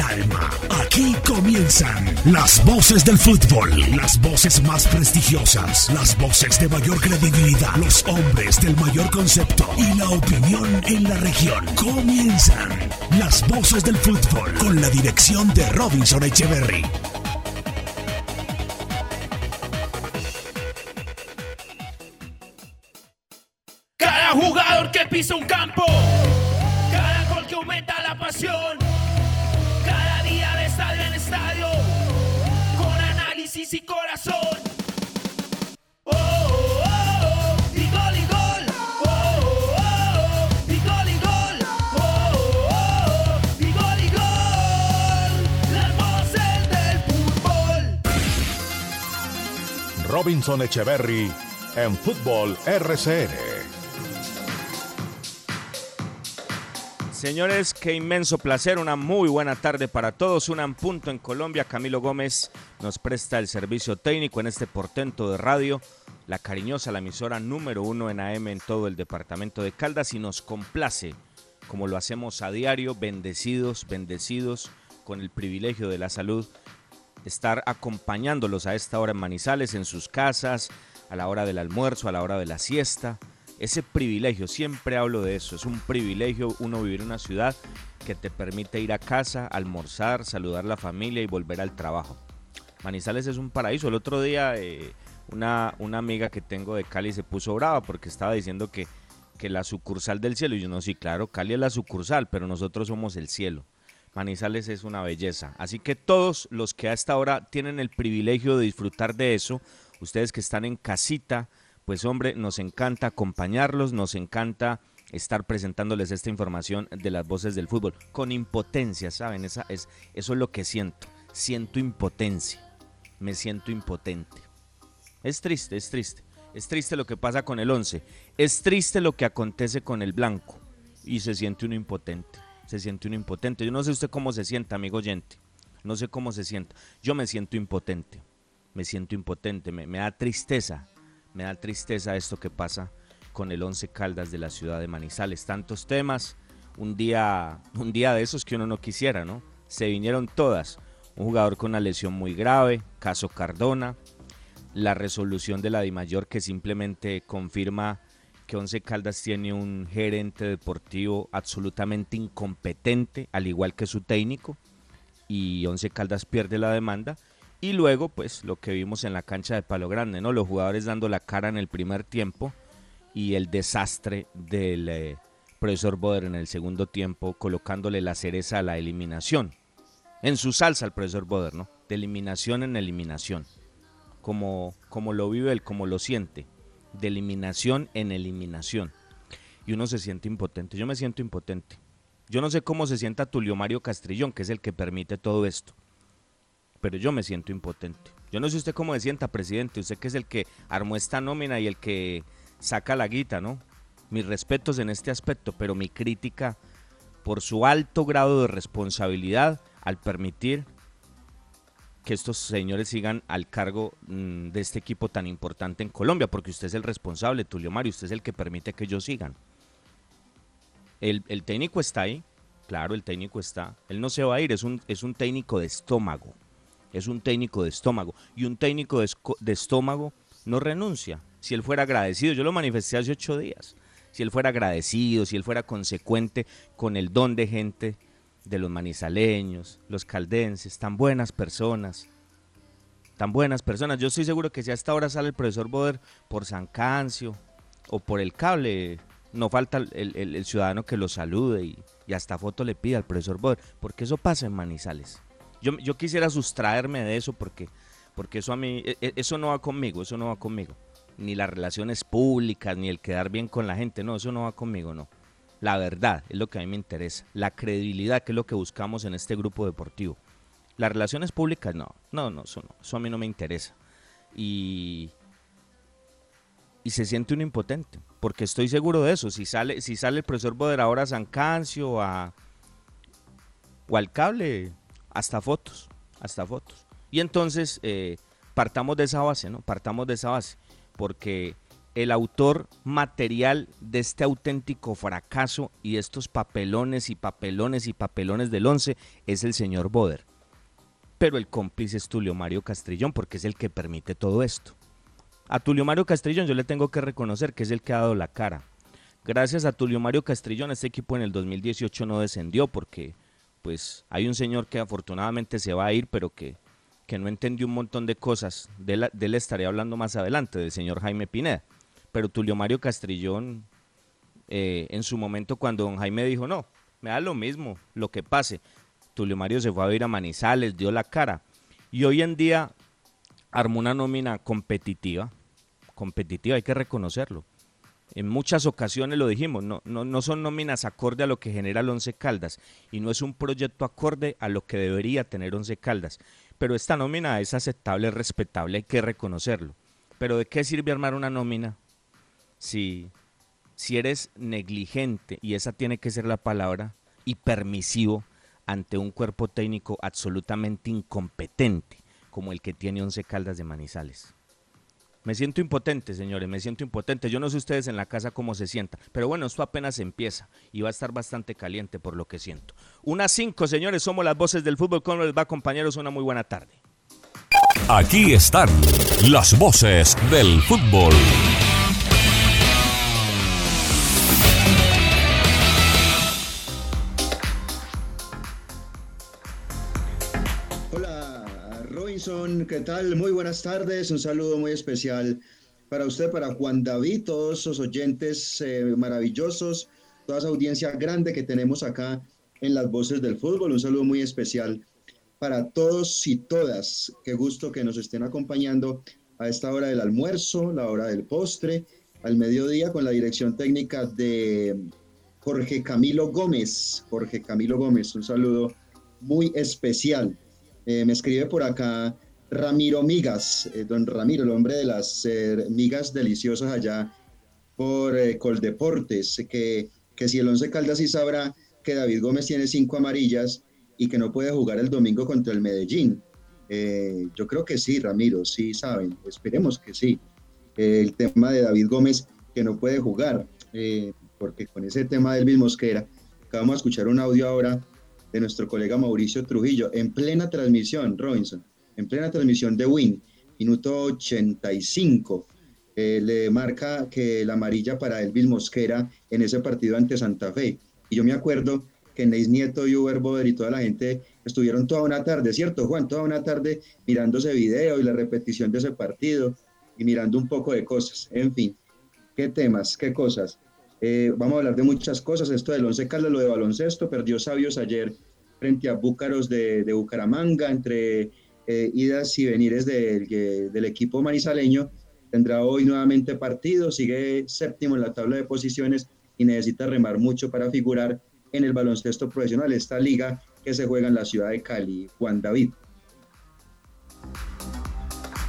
alma. Aquí comienzan las voces del fútbol, las voces más prestigiosas, las voces de mayor credibilidad, los hombres del mayor concepto y la opinión en la región. Comienzan las voces del fútbol con la dirección de Robinson Echeverry. Cada jugador que pisa un campo, Robinson Echeverry en Fútbol RCN. Señores, qué inmenso placer, una muy buena tarde para todos. En punto en Colombia. Camilo Gómez nos presta el servicio técnico en este portento de radio. La cariñosa, la emisora número uno en AM en todo el departamento de Caldas y nos complace, como lo hacemos a diario, bendecidos, bendecidos, con el privilegio de la salud, estar acompañándolos a esta hora en Manizales, en sus casas, a la hora del almuerzo, a la hora de la siesta ese privilegio, siempre hablo de eso, es un privilegio uno vivir en una ciudad que te permite ir a casa, almorzar, saludar a la familia y volver al trabajo. Manizales es un paraíso. El otro día eh, una, una amiga que tengo de Cali se puso brava porque estaba diciendo que, que la sucursal del cielo, y yo no, sí, claro, Cali es la sucursal, pero nosotros somos el cielo. Manizales es una belleza. Así que todos los que a esta hora tienen el privilegio de disfrutar de eso, ustedes que están en casita, pues hombre, nos encanta acompañarlos, nos encanta estar presentándoles esta información de las voces del fútbol con impotencia, ¿saben? Esa es, eso es lo que siento. Siento impotencia. Me siento impotente. Es triste, es triste. Es triste lo que pasa con el 11. Es triste lo que acontece con el blanco. Y se siente uno impotente. Se siente uno impotente. Yo no sé usted cómo se siente, amigo oyente. No sé cómo se siente. Yo me siento impotente. Me siento impotente. Me, me da tristeza me da tristeza esto que pasa con el Once Caldas de la ciudad de Manizales. Tantos temas, un día, un día de esos que uno no quisiera, ¿no? Se vinieron todas. Un jugador con una lesión muy grave, caso Cardona, la resolución de la DIMAYOR que simplemente confirma que Once Caldas tiene un gerente deportivo absolutamente incompetente, al igual que su técnico, y Once Caldas pierde la demanda y luego, pues, lo que vimos en la cancha de Palo Grande, ¿no? Los jugadores dando la cara en el primer tiempo y el desastre del eh, profesor Boder en el segundo tiempo, colocándole la cereza a la eliminación. En su salsa el profesor Boder, ¿no? De eliminación en eliminación. Como, como lo vive él, como lo siente. De eliminación en eliminación. Y uno se siente impotente. Yo me siento impotente. Yo no sé cómo se sienta Tulio Mario Castrillón, que es el que permite todo esto pero yo me siento impotente. Yo no sé usted cómo se sienta, presidente, usted que es el que armó esta nómina y el que saca la guita, ¿no? Mis respetos en este aspecto, pero mi crítica por su alto grado de responsabilidad al permitir que estos señores sigan al cargo mm, de este equipo tan importante en Colombia, porque usted es el responsable, Tulio Mario, usted es el que permite que ellos sigan. El, el técnico está ahí, claro, el técnico está. Él no se va a ir, es un, es un técnico de estómago es un técnico de estómago. Y un técnico de, estómago no renuncia. Si él fuera agradecido, yo lo manifesté hace ocho días, si él fuera agradecido, si él fuera consecuente con el don de gente de los manizaleños, los caldenses, tan buenas personas, tan buenas personas. Yo estoy seguro que si a esta hora sale el profesor Boder por San Cancio o por el cable, no falta el, ciudadano que lo salude y, y hasta foto le pida al profesor Boder, porque eso pasa en Manizales. Yo, quisiera sustraerme de eso porque, porque eso a mí, e, e, eso no va conmigo, eso no va conmigo. Ni las relaciones públicas, ni el quedar bien con la gente, no, eso no va conmigo, no. La verdad es lo que a mí me interesa, la credibilidad que es lo que buscamos en este grupo deportivo. Las relaciones públicas, no, no, no, eso no, eso a mí no me interesa. Y, y se siente un impotente, porque estoy seguro de eso. Si sale, si sale el profesor Boder ahora a San Cancio a, o al cable, hasta fotos, hasta fotos. Y entonces eh, partamos de esa base, ¿no? Partamos de esa base, porque el autor material de este auténtico fracaso y estos papelones y papelones y papelones del once es el señor Boder. Pero el cómplice es Tulio Mario Castrillón porque es el que permite todo esto. A Tulio Mario Castrillón yo le tengo que reconocer que es el que ha dado la cara. Gracias a Tulio Mario Castrillón este equipo en el 2018 no descendió porque pues hay un señor que afortunadamente se va a ir pero que, que no entendió un montón de cosas. De, la, de él estaré hablando más adelante, del señor Jaime Pineda pero Tulio Mario Castrillón, eh, en su momento cuando don Jaime dijo, no, me da lo mismo, lo que pase, Tulio Mario se fue a ir a Manizales, dio la cara, y hoy en día armó una nómina competitiva, competitiva, hay que reconocerlo. En muchas ocasiones lo dijimos, no, no, no son nóminas acorde a lo que genera el Once Caldas y no es un proyecto acorde a lo que debería tener Once Caldas. Pero esta nómina es aceptable, respetable, hay que reconocerlo. Pero ¿de qué sirve armar una nómina si, si eres negligente, y esa tiene que ser la palabra, y permisivo ante un cuerpo técnico absolutamente incompetente, como el que tiene Once Caldas de Manizales. Me siento impotente, señores, me siento impotente. Yo no sé ustedes en la casa cómo se sientan, pero bueno, esto apenas empieza y va a estar bastante caliente por lo que siento. Unas cinco, señores, somos las voces del fútbol. ¿Cómo les va, compañeros? Una muy buena tarde. Aquí están las voces del fútbol. ¿Qué tal? Muy buenas tardes, un saludo muy especial para usted, para Juan David, todos esos oyentes eh, maravillosos, toda esa audiencia grande que tenemos acá en las voces del fútbol, un saludo muy especial para todos y todas, qué gusto que nos estén acompañando a esta hora del almuerzo, la hora del postre, al mediodía con la dirección técnica de Jorge Camilo Gómez, Jorge Camilo Gómez, un saludo muy especial eh, me escribe por acá Ramiro Migas, eh, don Ramiro, el hombre de las eh, migas deliciosas allá por Coldeportes, que, que si el Once Caldas sí sabrá que David Gómez tiene cinco amarillas y que no puede jugar el domingo contra el Medellín. yo creo que sí, Ramiro, sí saben, esperemos que sí. el tema de David Gómez que no puede jugar, porque con ese tema del mismo Mosquera, acabamos de escuchar un audio ahora de nuestro colega Mauricio Trujillo, en plena transmisión, Robinson, en plena transmisión de Win, minuto 85. Eh, le marca que la amarilla para Elvis Mosquera en ese partido ante Santa Fe. Y yo me acuerdo que Neis Nieto y Uber Boder y toda la gente estuvieron toda una tarde, ¿cierto, Juan? Toda una tarde mirando ese video y la repetición de ese partido y mirando un poco de cosas. En fin, qué temas, qué cosas. Eh, vamos a hablar de muchas cosas. Esto del Once Caldas, lo de baloncesto, perdió Sabios ayer frente a Búcaros de, Bucaramanga, entre eh, idas y venires del equipo manizaleño. Tendrá hoy nuevamente partido, sigue séptimo en la tabla de posiciones y necesita remar mucho para figurar en el baloncesto profesional, esta liga que se juega en la ciudad de Cali. Juan David.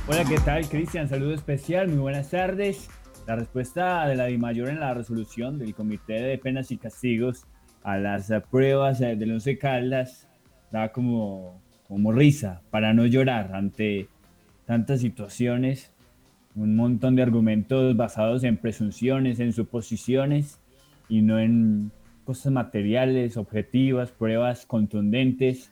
Hola, ¿qué tal, Cristian? Saludo especial, muy buenas tardes. La respuesta de la DIMAYOR en la resolución del Comité de Penas y Castigos a las pruebas del Once Caldas da como, como risa para no llorar ante tantas situaciones, un montón de argumentos basados en presunciones, en suposiciones y no en cosas materiales, objetivas, pruebas contundentes.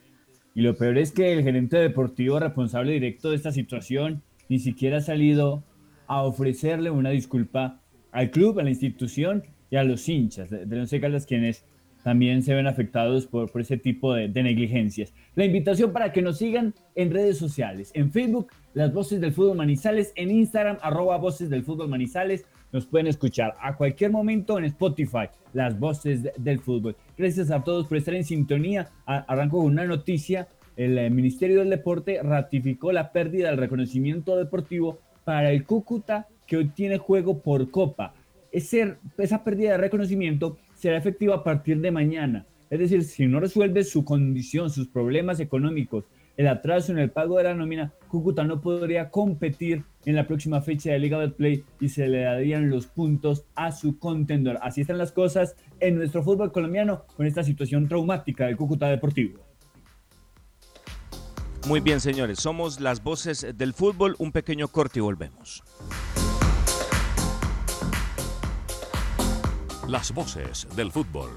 Y lo peor es que el gerente deportivo responsable directo de esta situación ni siquiera ha salido a ofrecerle una disculpa al club, a la institución y a los hinchas de, de Once Caldas, quienes también se ven afectados por, por ese tipo de, negligencias. La invitación para que nos sigan en redes sociales, en Facebook, Las Voces del Fútbol Manizales, en Instagram, arroba Voces del Fútbol Manizales, nos pueden escuchar a cualquier momento en Spotify, Las Voces del Fútbol. Gracias a todos por estar en sintonía. Arranco con una noticia. El eh, Ministerio del Deporte ratificó la pérdida del reconocimiento deportivo para el Cúcuta que hoy tiene juego por Copa. Esa pérdida de reconocimiento será efectiva a partir de mañana. Es decir, si no resuelve su condición, sus problemas económicos, el atraso en el pago de la nómina, Cúcuta no podría competir en la próxima fecha de Liga del Play y se le darían los puntos a su contendor. Así están las cosas en nuestro fútbol colombiano con esta situación traumática del Cúcuta Deportivo. Muy bien, señores, somos las voces del fútbol. Un pequeño corte y volvemos. Las voces del fútbol.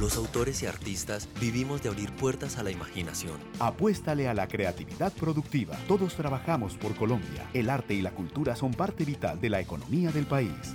Los autores y artistas vivimos de abrir puertas a la imaginación. Apuéstale a la creatividad productiva. Todos trabajamos por Colombia. El arte y la cultura son parte vital de la economía del país.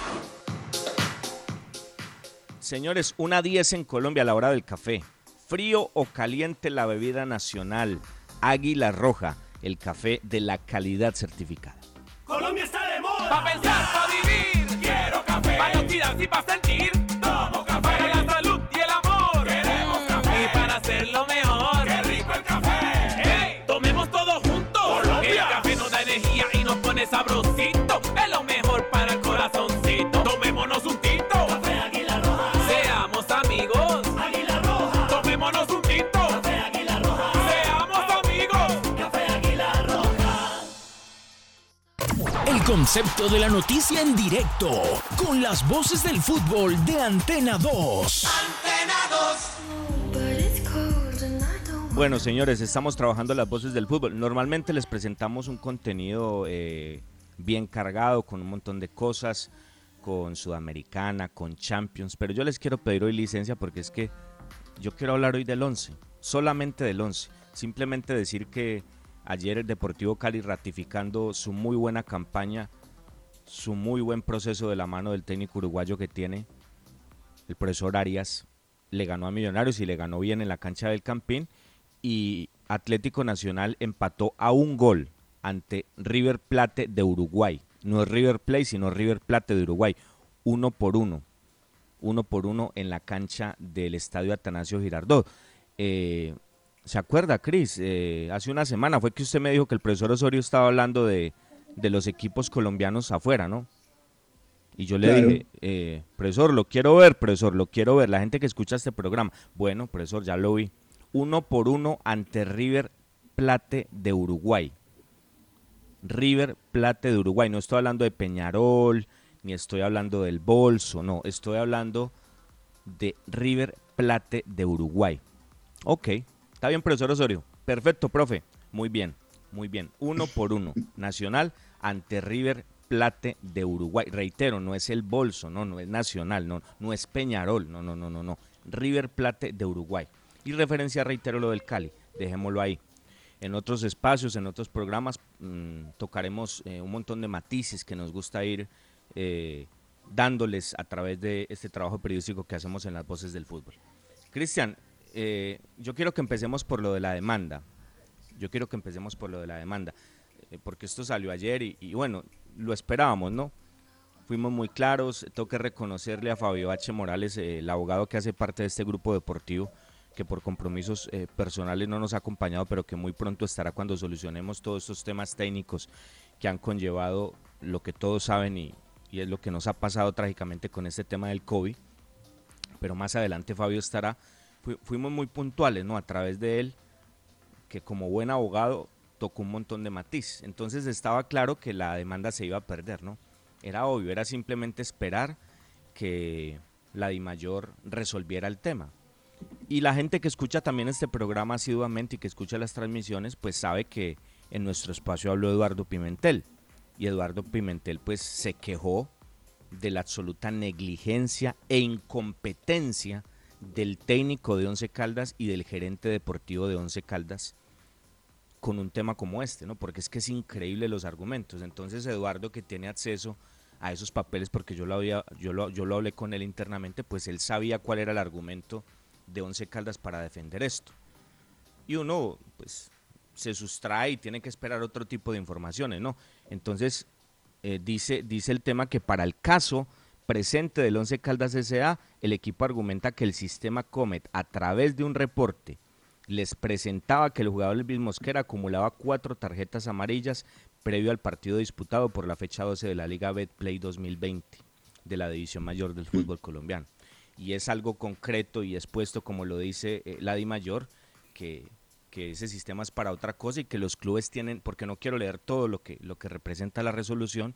Señores, una 10 en Colombia a la hora del café. Frío o caliente la bebida nacional. Águila Roja, el café de la calidad certificada. Colombia está de moda. Pa' pensar, pa' vivir. Quiero café. Pa' y pa' sentir. Concepto de la noticia en directo, con las voces del fútbol de Antena 2. Bueno, señores, estamos trabajando las voces del fútbol. Normalmente les presentamos un contenido eh, bien cargado, con un montón de cosas, con Sudamericana, con Champions, pero yo les quiero pedir hoy licencia porque es que yo quiero hablar hoy del 11, solamente del 11. Simplemente decir que ayer el Deportivo Cali ratificando su muy buena campaña, su muy buen proceso de la mano del técnico uruguayo que tiene, el profesor Arias, le ganó a Millonarios y le ganó bien en la cancha del Campín y Atlético Nacional empató a un gol ante River Plate de Uruguay. No es River Plate, sino River Plate de Uruguay. Uno por uno. Uno por uno en la cancha del Estadio Atanasio Girardot. Eh, ¿Se acuerda, Cris? Eh, hace una semana fue que usted me dijo que el profesor Osorio estaba hablando de, de los equipos colombianos afuera, ¿no? Y yo le Claro. dije, eh, profesor, lo quiero ver, profesor, lo quiero ver. La gente que escucha este programa. Bueno, profesor, ya lo vi. Uno por uno ante River Plate de Uruguay. River Plate de Uruguay. No estoy hablando de Peñarol, ni estoy hablando del Bolso, no. Estoy hablando de River Plate de Uruguay. Ok, está bien, profesor Osorio. Perfecto, profe. Muy bien, muy bien. Uno por uno. Nacional ante River Plate de Uruguay. Reitero, no es el Bolso, no, no es Nacional, no, no es Peñarol, no, no, no, no, no. River Plate de Uruguay. Y referencia, reitero, lo del Cali. Dejémoslo ahí. En otros espacios, en otros programas, mm, tocaremos eh, un montón de matices que nos gusta ir eh, dándoles a través de este trabajo periodístico que hacemos en las voces del fútbol. Cristian, eh, yo quiero que empecemos por lo de la demanda. Yo quiero que empecemos por lo de la demanda, eh, porque esto salió ayer y, bueno, lo esperábamos, ¿no? Fuimos muy claros, tengo que reconocerle a Fabio H. Morales, eh, el abogado que hace parte de este grupo deportivo, que por compromisos personales no nos ha acompañado, pero que muy pronto estará cuando solucionemos todos estos temas técnicos que han conllevado lo que todos saben y, y es lo que nos ha pasado trágicamente con este tema del COVID. Pero más adelante Fabio estará. Fu- fuimos muy puntuales, ¿no? A través de él, que como buen abogado tocó un montón de matiz. Entonces estaba claro que la demanda se iba a perder, ¿no? Era obvio, era simplemente esperar que la DIMAYOR resolviera el tema. Y la gente que escucha también este programa asiduamente y que escucha las transmisiones, pues sabe que en nuestro espacio habló Eduardo Pimentel. Y Eduardo Pimentel pues se quejó de la absoluta negligencia e incompetencia del técnico de Once Caldas y del gerente deportivo de Once Caldas con un tema como este, ¿no? Porque es que es increíble los argumentos. Entonces Eduardo, que tiene acceso a esos papeles porque yo lo había yo lo, yo lo hablé con él internamente, pues él sabía cuál era el argumento de Once Caldas para defender esto. Y uno pues se sustrae y tiene que esperar otro tipo de informaciones, ¿no? Entonces eh, dice dice el tema que para el caso presente del Once Caldas S.A., el equipo argumenta que el sistema Comet a través de un reporte les presentaba que el jugador Luis Mosquera acumulaba cuatro tarjetas amarillas previo al partido disputado por la fecha 12 de la Liga Betplay 2020 de la División Mayor del Fútbol Colombiano. Y es algo concreto y expuesto, como lo dice eh, la Di Mayor, que, que ese sistema es para otra cosa y que los clubes tienen, porque no quiero leer todo lo que, lo que representa la resolución,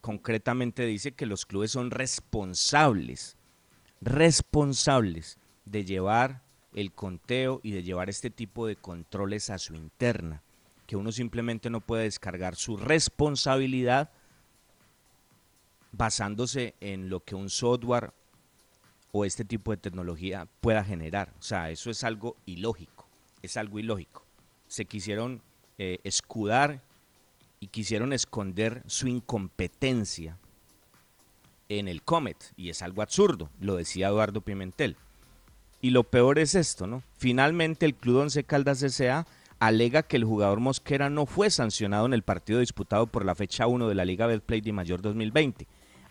concretamente dice que los clubes son responsables, responsables de llevar el conteo y de llevar este tipo de controles a su interna, que uno simplemente no puede descargar su responsabilidad basándose en lo que un software o este tipo de tecnología pueda generar. O sea, eso es algo ilógico, es algo ilógico. Se quisieron eh, escudar y quisieron esconder su incompetencia en el Comet, y es algo absurdo, lo decía Eduardo Pimentel. Y lo peor es esto, ¿no? Finalmente el Club Once Caldas S.A. alega que el jugador Mosquera no fue sancionado en el partido disputado por la fecha 1 de la Liga Betplay de Mayor 2020.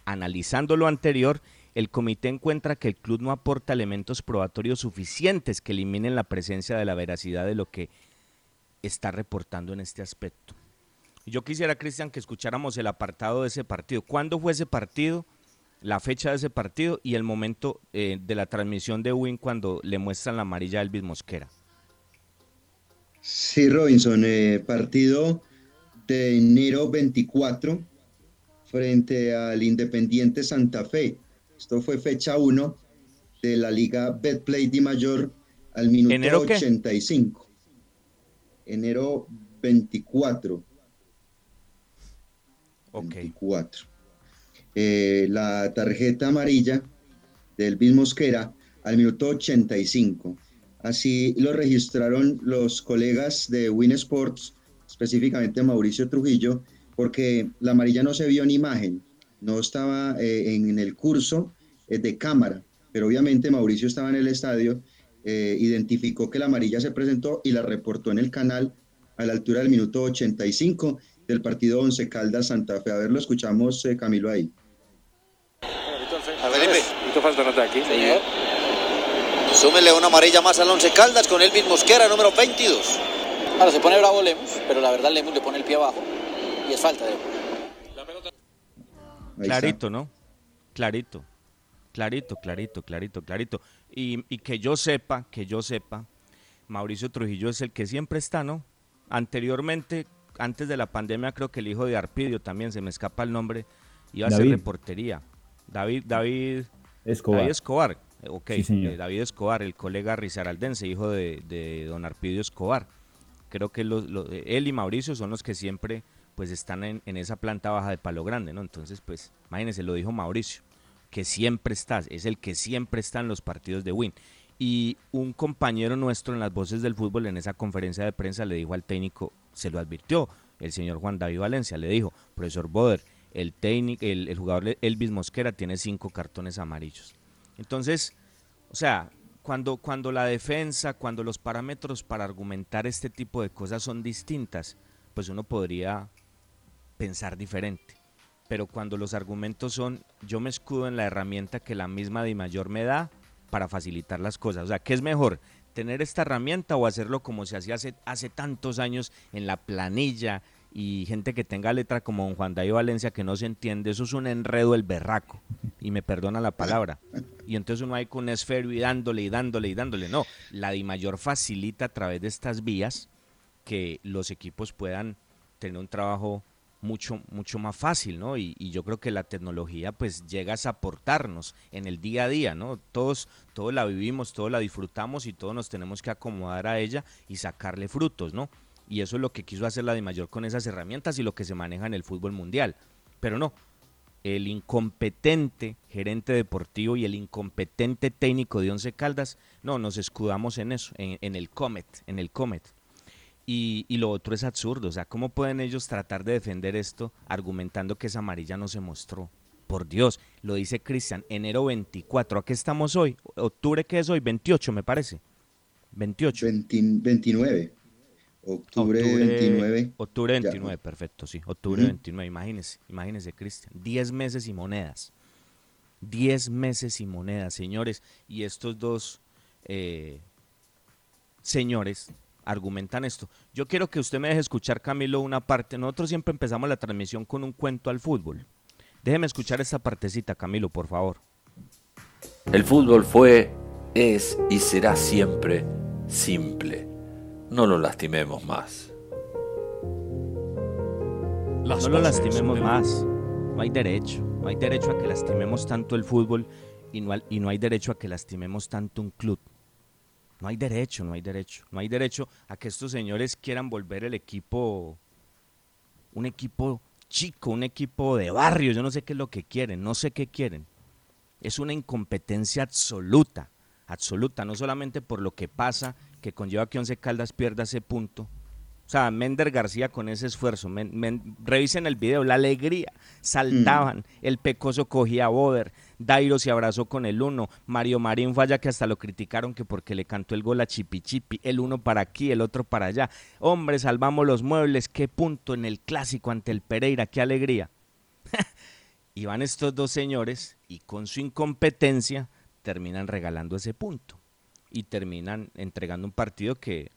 Analizando lo anterior, el comité encuentra que el club no aporta elementos probatorios suficientes que eliminen la presencia de la veracidad de lo que está reportando en este aspecto. Yo quisiera, Cristian, que escucháramos el apartado de ese partido. ¿Cuándo fue ese partido? la fecha de ese partido y el momento eh, de la transmisión de Win cuando le muestran la amarilla a Elvis Mosquera. Sí, Robinson, eh, partido de enero 24 frente al Independiente Santa Fe. Esto fue fecha 1 de la Liga Betplay Di Mayor al minuto ¿Enero 85. Enero 24. Ok. 24. Eh, la tarjeta amarilla del Bill Mosquera al minuto 85. Así lo registraron los colegas de Win Sports, específicamente Mauricio Trujillo, porque la amarilla no se vio en imagen, no estaba eh, en, el curso eh, de cámara, pero obviamente Mauricio estaba en el estadio, identificó que la amarilla se presentó y la reportó en el canal a la altura del minuto 85 del partido Once Caldas Santa Fe. A ver, lo escuchamos, Camilo, ahí. A Felipe. falta nota aquí. Señor. Súmele una amarilla más al Once Caldas con Elvis Mosquera, número 22. Ahora se pone bravo Lemus, pero la verdad Lemus le pone el pie abajo y es falta de Clarito, ¿no? Clarito. Clarito, clarito, clarito, clarito. Y, y que yo sepa, que yo sepa, Mauricio Trujillo es el que siempre está, ¿no? Anteriormente, antes de la pandemia, creo que el hijo de Arpidio también, se me escapa el nombre, iba a hacer reportería. David, David Escobar. David Escobar. Ok, eh, David Escobar, el colega rizaraldense, hijo de, don Arpidio Escobar. Creo que él y Mauricio son los que siempre pues están en, esa planta baja de Palo Grande, ¿no? Entonces, pues, imagínense, lo dijo Mauricio, que siempre está, es el que siempre está en los partidos de Win. Y un compañero nuestro en las voces del fútbol en esa conferencia de prensa le dijo al técnico, se lo advirtió, el señor Juan David Valencia, le dijo, profesor Boder, el, técnico, el, jugador Elvis Mosquera tiene cinco cartones amarillos. Entonces, o sea, cuando, cuando la defensa, cuando los parámetros para argumentar este tipo de cosas son distintas, pues uno podría pensar diferente. Pero cuando los argumentos son, yo me escudo en la herramienta que la misma Di Mayor me da para facilitar las cosas. O sea, ¿qué es mejor? ¿Tener esta herramienta o hacerlo como se hacía hace, hace tantos años en la planilla, y gente que tenga letra como don Juan David Valencia que no se entiende, eso es un enredo el berraco, y me perdona la palabra. Y entonces uno hay con un esfero y dándole y dándole y dándole. No, la Di Mayor facilita a través de estas vías que los equipos puedan tener un trabajo mucho, mucho más fácil, ¿no? Y, yo creo que la tecnología pues llega a aportarnos en el día a día, ¿no? Todos, todos la vivimos, todos la disfrutamos y todos nos tenemos que acomodar a ella y sacarle frutos, ¿no? Y eso es lo que quiso hacer la de mayor con esas herramientas y lo que se maneja en el fútbol mundial. Pero no, el incompetente gerente deportivo y el incompetente técnico de Once Caldas, no, nos escudamos en eso, en, el Comet, en el Comet. Y, y, lo otro es absurdo, o sea, ¿cómo pueden ellos tratar de defender esto argumentando que esa amarilla no se mostró? Por Dios, lo dice Cristian, enero 24, ¿a qué estamos hoy? ¿Octubre qué es hoy? 28 me parece. 28. 29. Octubre, 29. Octubre 29, perfecto, sí. Octubre 29, imagínese, imagínese, Cristian. 10 meses y monedas. 10 meses y monedas, señores. Y estos dos eh, señores argumentan esto. Yo quiero que usted me deje escuchar, Camilo, una parte. Nosotros siempre empezamos la transmisión con un cuento al fútbol. Déjeme escuchar esta partecita, Camilo, por favor. El fútbol fue, es y será siempre simple. No lo lastimemos más. no lo lastimemos más. No hay derecho. No hay derecho a que lastimemos tanto el fútbol y no, y no hay derecho a que lastimemos tanto un club. No hay derecho, no hay derecho. No hay derecho a que estos señores quieran volver el equipo, un equipo chico, un equipo de barrio. Yo no sé qué es lo que quieren, no sé qué quieren. Es una incompetencia absoluta, absoluta, no solamente por lo que pasa, que conlleva que Once Caldas pierda ese punto, o sea, Mender García con ese esfuerzo, revisen el video, la alegría, saltaban, mm. el Pecoso cogía a Boder, Dairo se abrazó con el uno, Mario Marín falla que hasta lo criticaron que porque le cantó el gol a Chipi Chipi, el uno para aquí, el otro para allá. Hombre, salvamos los muebles, qué punto en el clásico ante el Pereira, qué alegría. y van estos dos señores y con su incompetencia terminan regalando ese punto y terminan entregando un partido que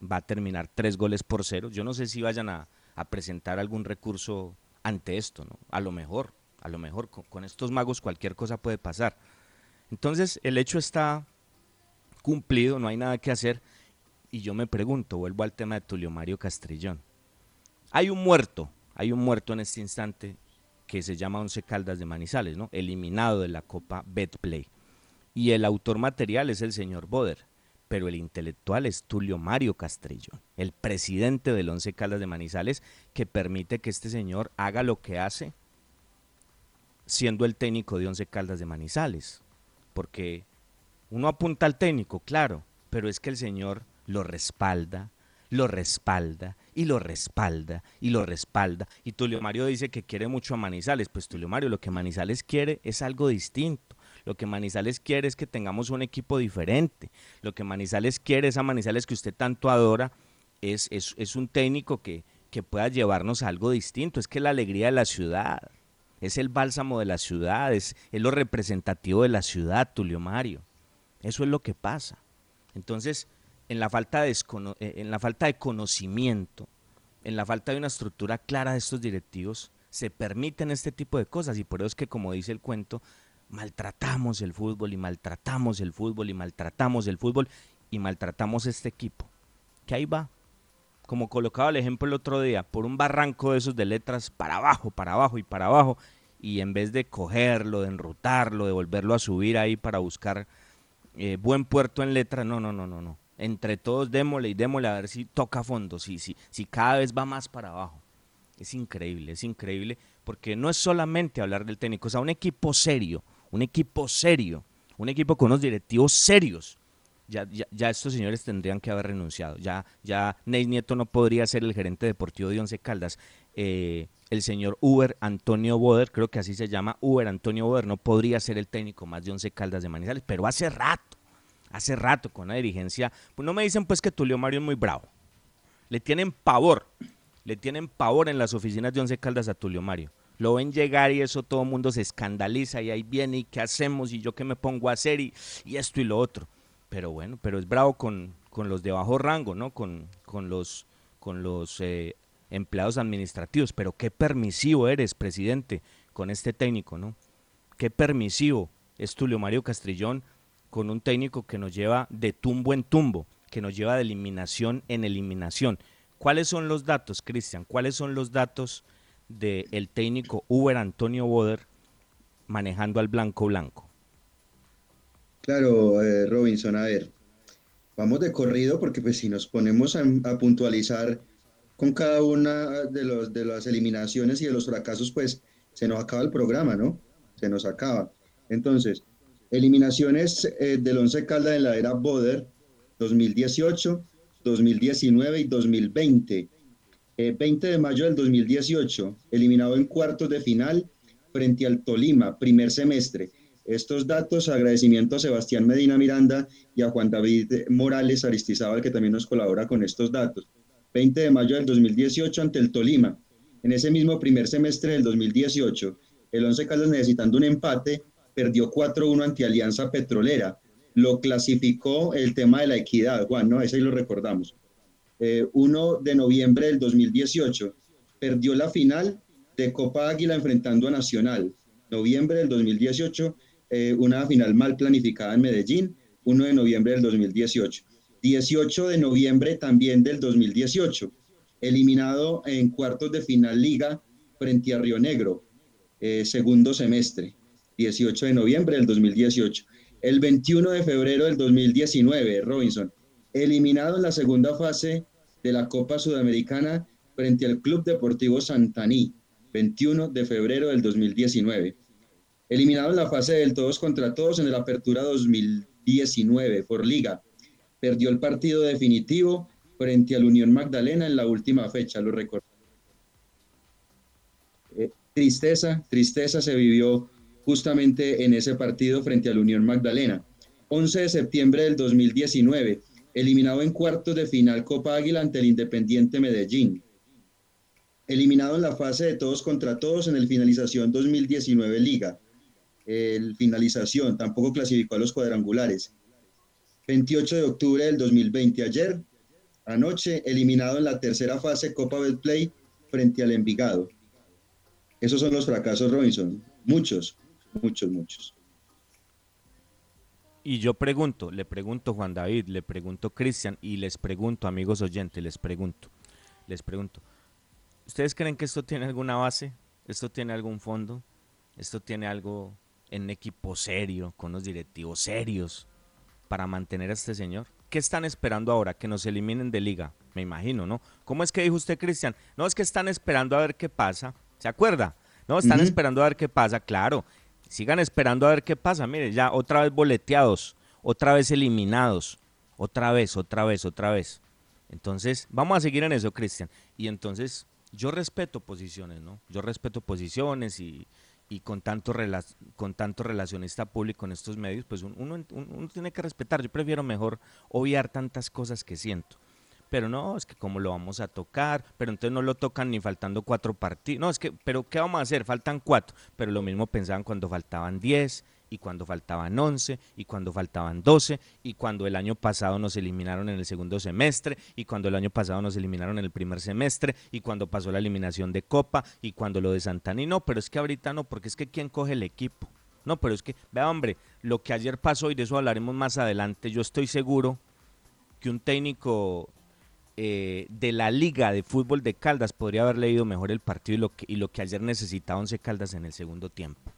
va a terminar tres goles por cero. Yo no sé si vayan a, presentar algún recurso ante esto, ¿no? A lo mejor, a lo mejor con, estos magos cualquier cosa puede pasar. Entonces el hecho está cumplido, no hay nada que hacer. Y yo me pregunto, vuelvo al tema de Tulio Mario Castrillón. Hay un muerto, hay un muerto en este instante que se llama Once Caldas de Manizales, ¿no? Eliminado de la Copa Betplay. Y el autor material es el señor Boder pero el intelectual es Tulio Mario Castrillón, el presidente del Once Caldas de Manizales, que permite que este señor haga lo que hace siendo el técnico de Once Caldas de Manizales. Porque uno apunta al técnico, claro, pero es que el señor lo respalda, lo respalda y lo respalda y lo respalda. Y Tulio Mario dice que quiere mucho a Manizales. Pues Tulio Mario lo que Manizales quiere es algo distinto. Lo que Manizales quiere es que tengamos un equipo diferente. Lo que Manizales quiere, esa Manizales que usted tanto adora, es, es, un técnico que, que pueda llevarnos a algo distinto. Es que la alegría de la ciudad, es el bálsamo de la ciudad, es, lo representativo de la ciudad, Tulio Mario. Eso es lo que pasa. Entonces, en la falta de, eh, en la falta de conocimiento, en la falta de una estructura clara de estos directivos, se permiten este tipo de cosas y por eso es que, como dice el cuento, maltratamos el fútbol y maltratamos el fútbol y maltratamos el fútbol y maltratamos este equipo. Que ahí va, como colocaba el ejemplo el otro día, por un barranco de esos de letras para abajo, para abajo y para abajo, y en vez de cogerlo, de enrutarlo, de volverlo a subir ahí para buscar eh, buen puerto en letra, no, no, no, no, no. Entre todos démosle y démosle a ver si toca fondo, si, si, si cada vez va más para abajo. Es increíble, es increíble, porque no es solamente hablar del técnico, o sea, un equipo serio, un equipo serio, un equipo con unos directivos serios. Ya, ya, estos señores tendrían que haber renunciado. Ya, ya Ney Nieto no podría ser el gerente deportivo de Once Caldas. Eh, el señor Uber Antonio Boder, creo que así se llama, Uber Antonio Boder, no podría ser el técnico más de Once Caldas de Manizales, pero hace rato, hace rato con la dirigencia, pues no me dicen pues que Tulio Mario es muy bravo. Le tienen pavor, le tienen pavor en las oficinas de Once Caldas a Tulio Mario lo ven llegar y eso todo el mundo se escandaliza y ahí viene y qué hacemos y yo qué me pongo a hacer y, esto y lo otro. Pero bueno, pero es bravo con, con los de bajo rango, ¿no? Con, con los, con los eh, empleados administrativos. Pero qué permisivo eres, presidente, con este técnico, ¿no? Qué permisivo es Tulio Mario Castrillón con un técnico que nos lleva de tumbo en tumbo, que nos lleva de eliminación en eliminación. ¿Cuáles son los datos, Cristian? ¿Cuáles son los datos? del técnico Uber Antonio Boder manejando al blanco blanco. Claro, eh, Robinson, a ver, vamos de corrido porque pues si nos ponemos a, puntualizar con cada una de, las eliminaciones y de los fracasos, pues se nos acaba el programa, ¿no? Se nos acaba. Entonces, eliminaciones eh, del Once Caldas en la era Boder, 2018, 2019 y 2020. 20 de mayo del 2018, eliminado en cuartos de final frente al Tolima, primer semestre. Estos datos, agradecimiento a Sebastián Medina Miranda y a Juan David Morales Aristizábal, que también nos colabora con estos datos. 20 de mayo del 2018 ante el Tolima. En ese mismo primer semestre del 2018, el Once Caldas necesitando un empate, perdió 4-1 ante Alianza Petrolera. Lo clasificó el tema de la equidad, Juan, ¿no? Ese ahí lo recordamos. 1 de noviembre del 2018, perdió la final de Copa Águila enfrentando a Nacional. Noviembre del 2018, eh, una final mal planificada en Medellín, 1 de noviembre del 2018. 18 de noviembre también del 2018, eliminado en cuartos de final liga frente a Río Negro, eh, segundo semestre, 18 de noviembre del 2018. El 21 de febrero del 2019, Robinson, eliminado en la segunda fase de la Copa Sudamericana frente al Club Deportivo Santaní, 21 de febrero del 2019. Eliminado en la fase del todos contra todos en la Apertura 2019 por Liga. Perdió el partido definitivo frente al Unión Magdalena en la última fecha, lo recuerdo. Eh, tristeza, tristeza se vivió justamente en ese partido frente al Unión Magdalena. 11 de septiembre del 2019, eliminado en cuartos de final Copa Águila ante el Independiente Medellín. Eliminado en la fase de todos contra todos en el finalización 2019 Liga. El finalización tampoco clasificó a los cuadrangulares. 28 de octubre del 2020, ayer, anoche, eliminado en la tercera fase Copa Betplay frente al Envigado. Esos son los fracasos, Robinson. Muchos, muchos, muchos. Y yo pregunto, le pregunto Juan David, le pregunto Cristian y les pregunto, amigos oyentes, les pregunto, les pregunto, ¿ustedes creen que esto tiene alguna base? ¿Esto tiene algún fondo? ¿Esto tiene algo en un equipo serio, con los directivos serios para mantener a este señor? ¿Qué están esperando ahora? Que nos eliminen de liga, me imagino, ¿no? ¿Cómo es que dijo usted, Cristian? No, es que están esperando a ver qué pasa. ¿Se acuerda? No, están esperando a ver qué pasa, claro. Sigan esperando a ver qué pasa. Mire, ya otra vez boleteados, otra vez eliminados, otra vez, otra vez, otra vez. Entonces, vamos a seguir en eso, Cristian. Y entonces, yo respeto posiciones, ¿no? Yo respeto posiciones y, y con tanto, con tanto relacionista público en estos medios, pues uno, uno, tiene que respetar. Yo prefiero mejor obviar tantas cosas que siento. Pero no, es que cómo lo vamos a tocar, pero entonces no lo tocan ni faltando cuatro partidos. No, es que, pero ¿qué vamos a hacer? Faltan cuatro. Pero lo mismo pensaban cuando faltaban diez, y cuando faltaban once, y cuando faltaban doce, y cuando el año pasado nos eliminaron en el segundo semestre, y cuando el año pasado nos eliminaron en el primer semestre, y cuando pasó la eliminación de Copa, y cuando lo de Santani. No, pero es que ahorita no, porque es que ¿quién coge el equipo? No, pero es que, vea hombre, lo que ayer pasó, y de eso hablaremos más adelante, yo estoy seguro que un técnico eh, de la Liga de Fútbol de Caldas podría haber leído mejor el partido y lo que, y lo que ayer necesitaba Once Caldas en el segundo tiempo.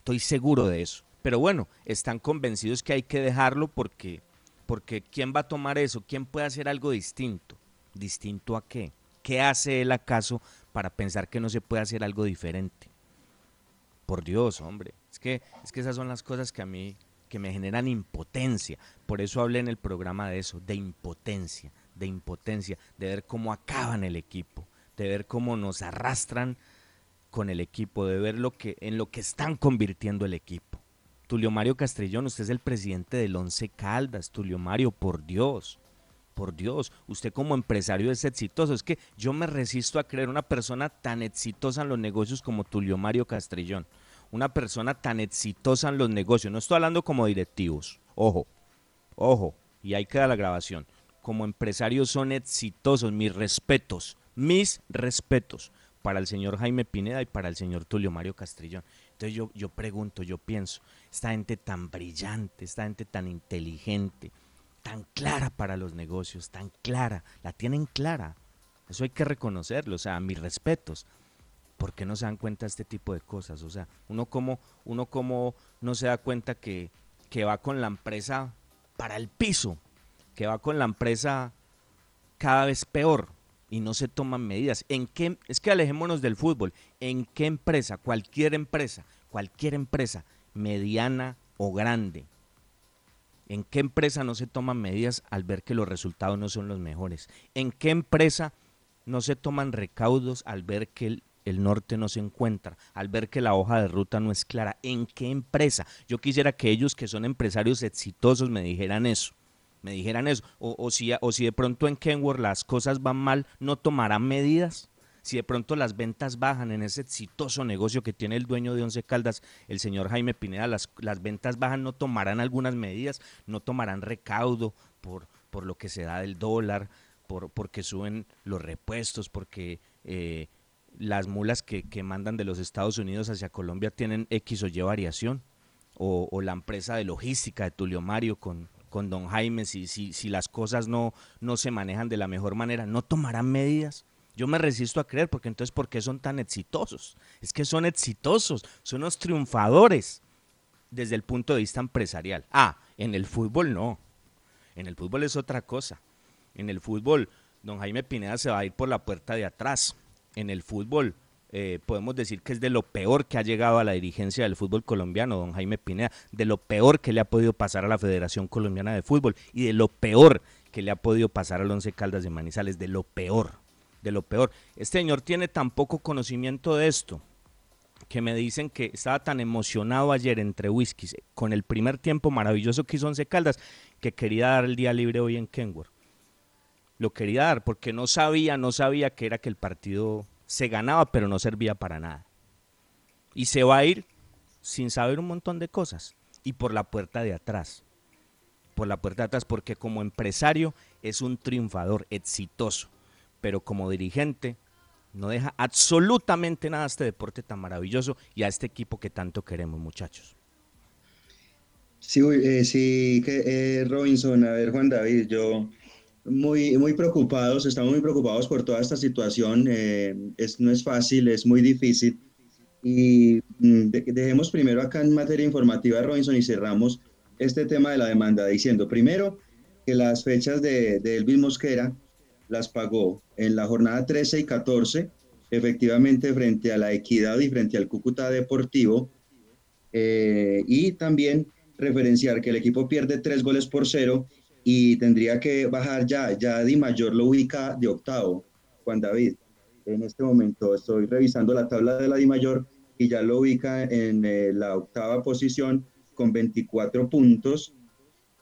Estoy seguro de eso. Pero bueno, están convencidos que hay que dejarlo porque, porque ¿quién va a tomar eso? ¿Quién puede hacer algo distinto? ¿Distinto a qué? ¿Qué hace él acaso para pensar que no se puede hacer algo diferente? Por Dios, hombre. Es que, es que esas son las cosas que a mí que me generan impotencia. Por eso hablé en el programa de eso, de impotencia de impotencia, de ver cómo acaban el equipo, de ver cómo nos arrastran con el equipo, de ver lo que, en lo que están convirtiendo el equipo. Tulio Mario Castrillón, usted es el presidente del Once Caldas, Tulio Mario, por Dios, por Dios, usted como empresario es exitoso. Es que yo me resisto a creer una persona tan exitosa en los negocios como Tulio Mario Castrillón. Una persona tan exitosa en los negocios. No estoy hablando como directivos. Ojo, ojo, y ahí queda la grabación como empresarios son exitosos. Mis respetos, mis respetos para el señor Jaime Pineda y para el señor Tulio Mario Castrillón. Entonces yo, yo pregunto, yo pienso, esta gente tan brillante, esta gente tan inteligente, tan clara para los negocios, tan clara, la tienen clara. Eso hay que reconocerlo, o sea, mis respetos. ¿Por qué no se dan cuenta de este tipo de cosas? O sea, uno como, uno como no se da cuenta que, que va con la empresa para el piso, que va con la empresa cada vez peor y no se toman medidas. ¿En qué, es que alejémonos del fútbol. ¿En qué empresa, cualquier empresa, cualquier empresa, mediana o grande, ¿En qué empresa no se toman medidas al ver que los resultados no son los mejores? ¿En qué empresa no se toman recaudos al ver que el, el norte no se encuentra, al ver que la hoja de ruta no es clara? ¿En qué empresa? Yo quisiera que ellos que son empresarios exitosos me dijeran eso me dijeran eso. O, o, si, o si de pronto en Kenworth las cosas van mal, ¿no tomarán medidas? Si de pronto las ventas bajan en ese exitoso negocio que tiene el dueño de Once Caldas, el señor Jaime Pineda, las, las ventas bajan, ¿no tomarán algunas medidas? ¿No tomarán recaudo por, por lo que se da del dólar? Por, porque suben los repuestos, porque eh, las mulas que, que mandan de los Estados Unidos hacia Colombia tienen X o Y variación. O, o, la empresa de logística de Tulio Mario con, con don Jaime, si, si, si las cosas no, no se manejan de la mejor manera, ¿no tomarán medidas? Yo me resisto a creer, porque entonces, ¿por qué son tan exitosos? Es que son exitosos, son los triunfadores desde el punto de vista empresarial. Ah, en el fútbol no. En el fútbol es otra cosa. En el fútbol, don Jaime Pineda se va a ir por la puerta de atrás. En el fútbol, eh, podemos decir que es de lo peor que ha llegado a la dirigencia del fútbol colombiano, don Jaime Pineda, de lo peor que le ha podido pasar a la Federación Colombiana de Fútbol y de lo peor que le ha podido pasar al Once Caldas de Manizales, de lo peor, de lo peor. Este señor tiene tan poco conocimiento de esto que me dicen que estaba tan emocionado ayer entre whiskies con el primer tiempo maravilloso que hizo Once Caldas que quería dar el día libre hoy en Kenworth. Lo quería dar porque no sabía, no sabía que era que el partido se ganaba, pero no servía para nada. Y se va a ir sin saber un montón de cosas y por la puerta de atrás. Por la puerta de atrás, porque como empresario es un triunfador exitoso, pero como dirigente no deja absolutamente nada a este deporte tan maravilloso y a este equipo que tanto queremos, muchachos. Sí, eh, sí, eh, Robinson, a ver, Juan David, yo muy, muy preocupados, estamos muy preocupados por toda esta situación. Eh, es, no es fácil, es muy difícil. Y mm, de, dejemos primero acá en materia informativa, Robinson, y cerramos este tema de la demanda diciendo, primero, que las fechas de, de Elvis Mosquera las pagó en la jornada 13 y 14, efectivamente frente a la Equidad y frente al Cúcuta Deportivo. Eh, y también referenciar que el equipo pierde tres goles por cero y tendría que bajar ya, ya Di Mayor lo ubica de octavo, Juan David. En este momento estoy revisando la tabla de la Di Mayor y ya lo ubica en eh, la octava posición con 24 puntos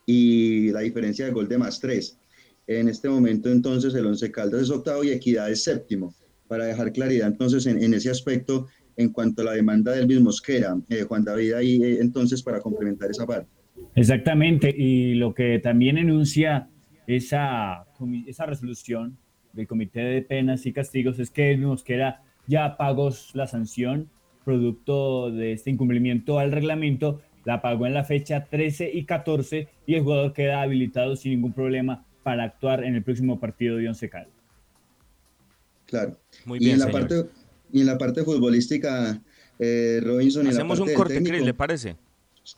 y la diferencia de gol de más 3. En este momento entonces el Once Caldas es octavo y Equidad es séptimo. Para dejar claridad entonces en, ese aspecto en cuanto a la demanda del mismo Mosquera. Eh, Juan David ahí eh, entonces para complementar esa parte. Exactamente, y lo que también enuncia esa, esa resolución del Comité de Penas y Castigos es que Mosquera ya pagó la sanción producto de este incumplimiento al reglamento, la pagó en la fecha 13 y 14 y el jugador queda habilitado sin ningún problema para actuar en el próximo partido de Once Caldas. Claro. Muy bien, y, en la parte, y en la parte futbolística, eh, Robinson... Hacemos y la parte un corte, técnico, ¿le parece?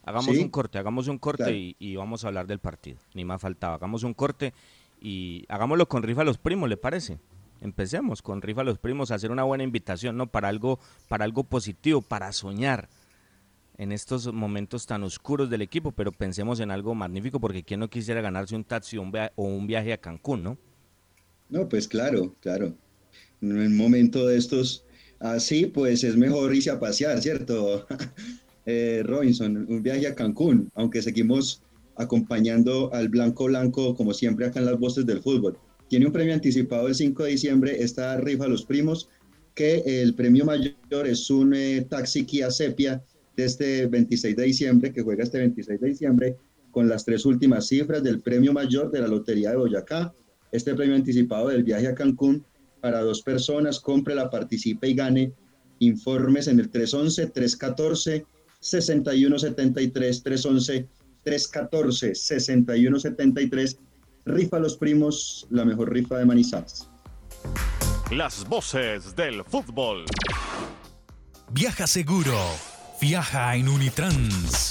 Hagamos ¿Sí? un corte, hagamos un corte Claro. y, y vamos a hablar del partido. Ni más faltaba. Hagamos un corte y hagámoslo con rifa a los primos, ¿le parece? Empecemos con rifa a los primos a hacer una buena invitación, ¿no? Para algo, para algo positivo, para soñar en estos momentos tan oscuros del equipo, pero pensemos en algo magnífico porque quién no quisiera ganarse un taxi o un o un viaje a Cancún, ¿no? No, pues claro, claro. En un momento de estos así, pues es mejor irse a pasear, ¿cierto? Eh, Robinson, un viaje a Cancún, aunque seguimos acompañando al Blanco Blanco, como siempre, acá en las voces del fútbol. Tiene un premio anticipado el 5 de diciembre, esta rifa a los primos, que el premio mayor es un eh, taxi Kia Sepia de este 26 de diciembre, que juega este 26 de diciembre, con las tres últimas cifras del premio mayor de la Lotería de Boyacá. Este premio anticipado del viaje a Cancún para dos personas, cómprela, participe y gane. Informes en el 311-314. 6173 311 314 6173 rifa a los primos la mejor rifa de Manizales Las voces del fútbol. Viaja seguro. Viaja en Unitrans.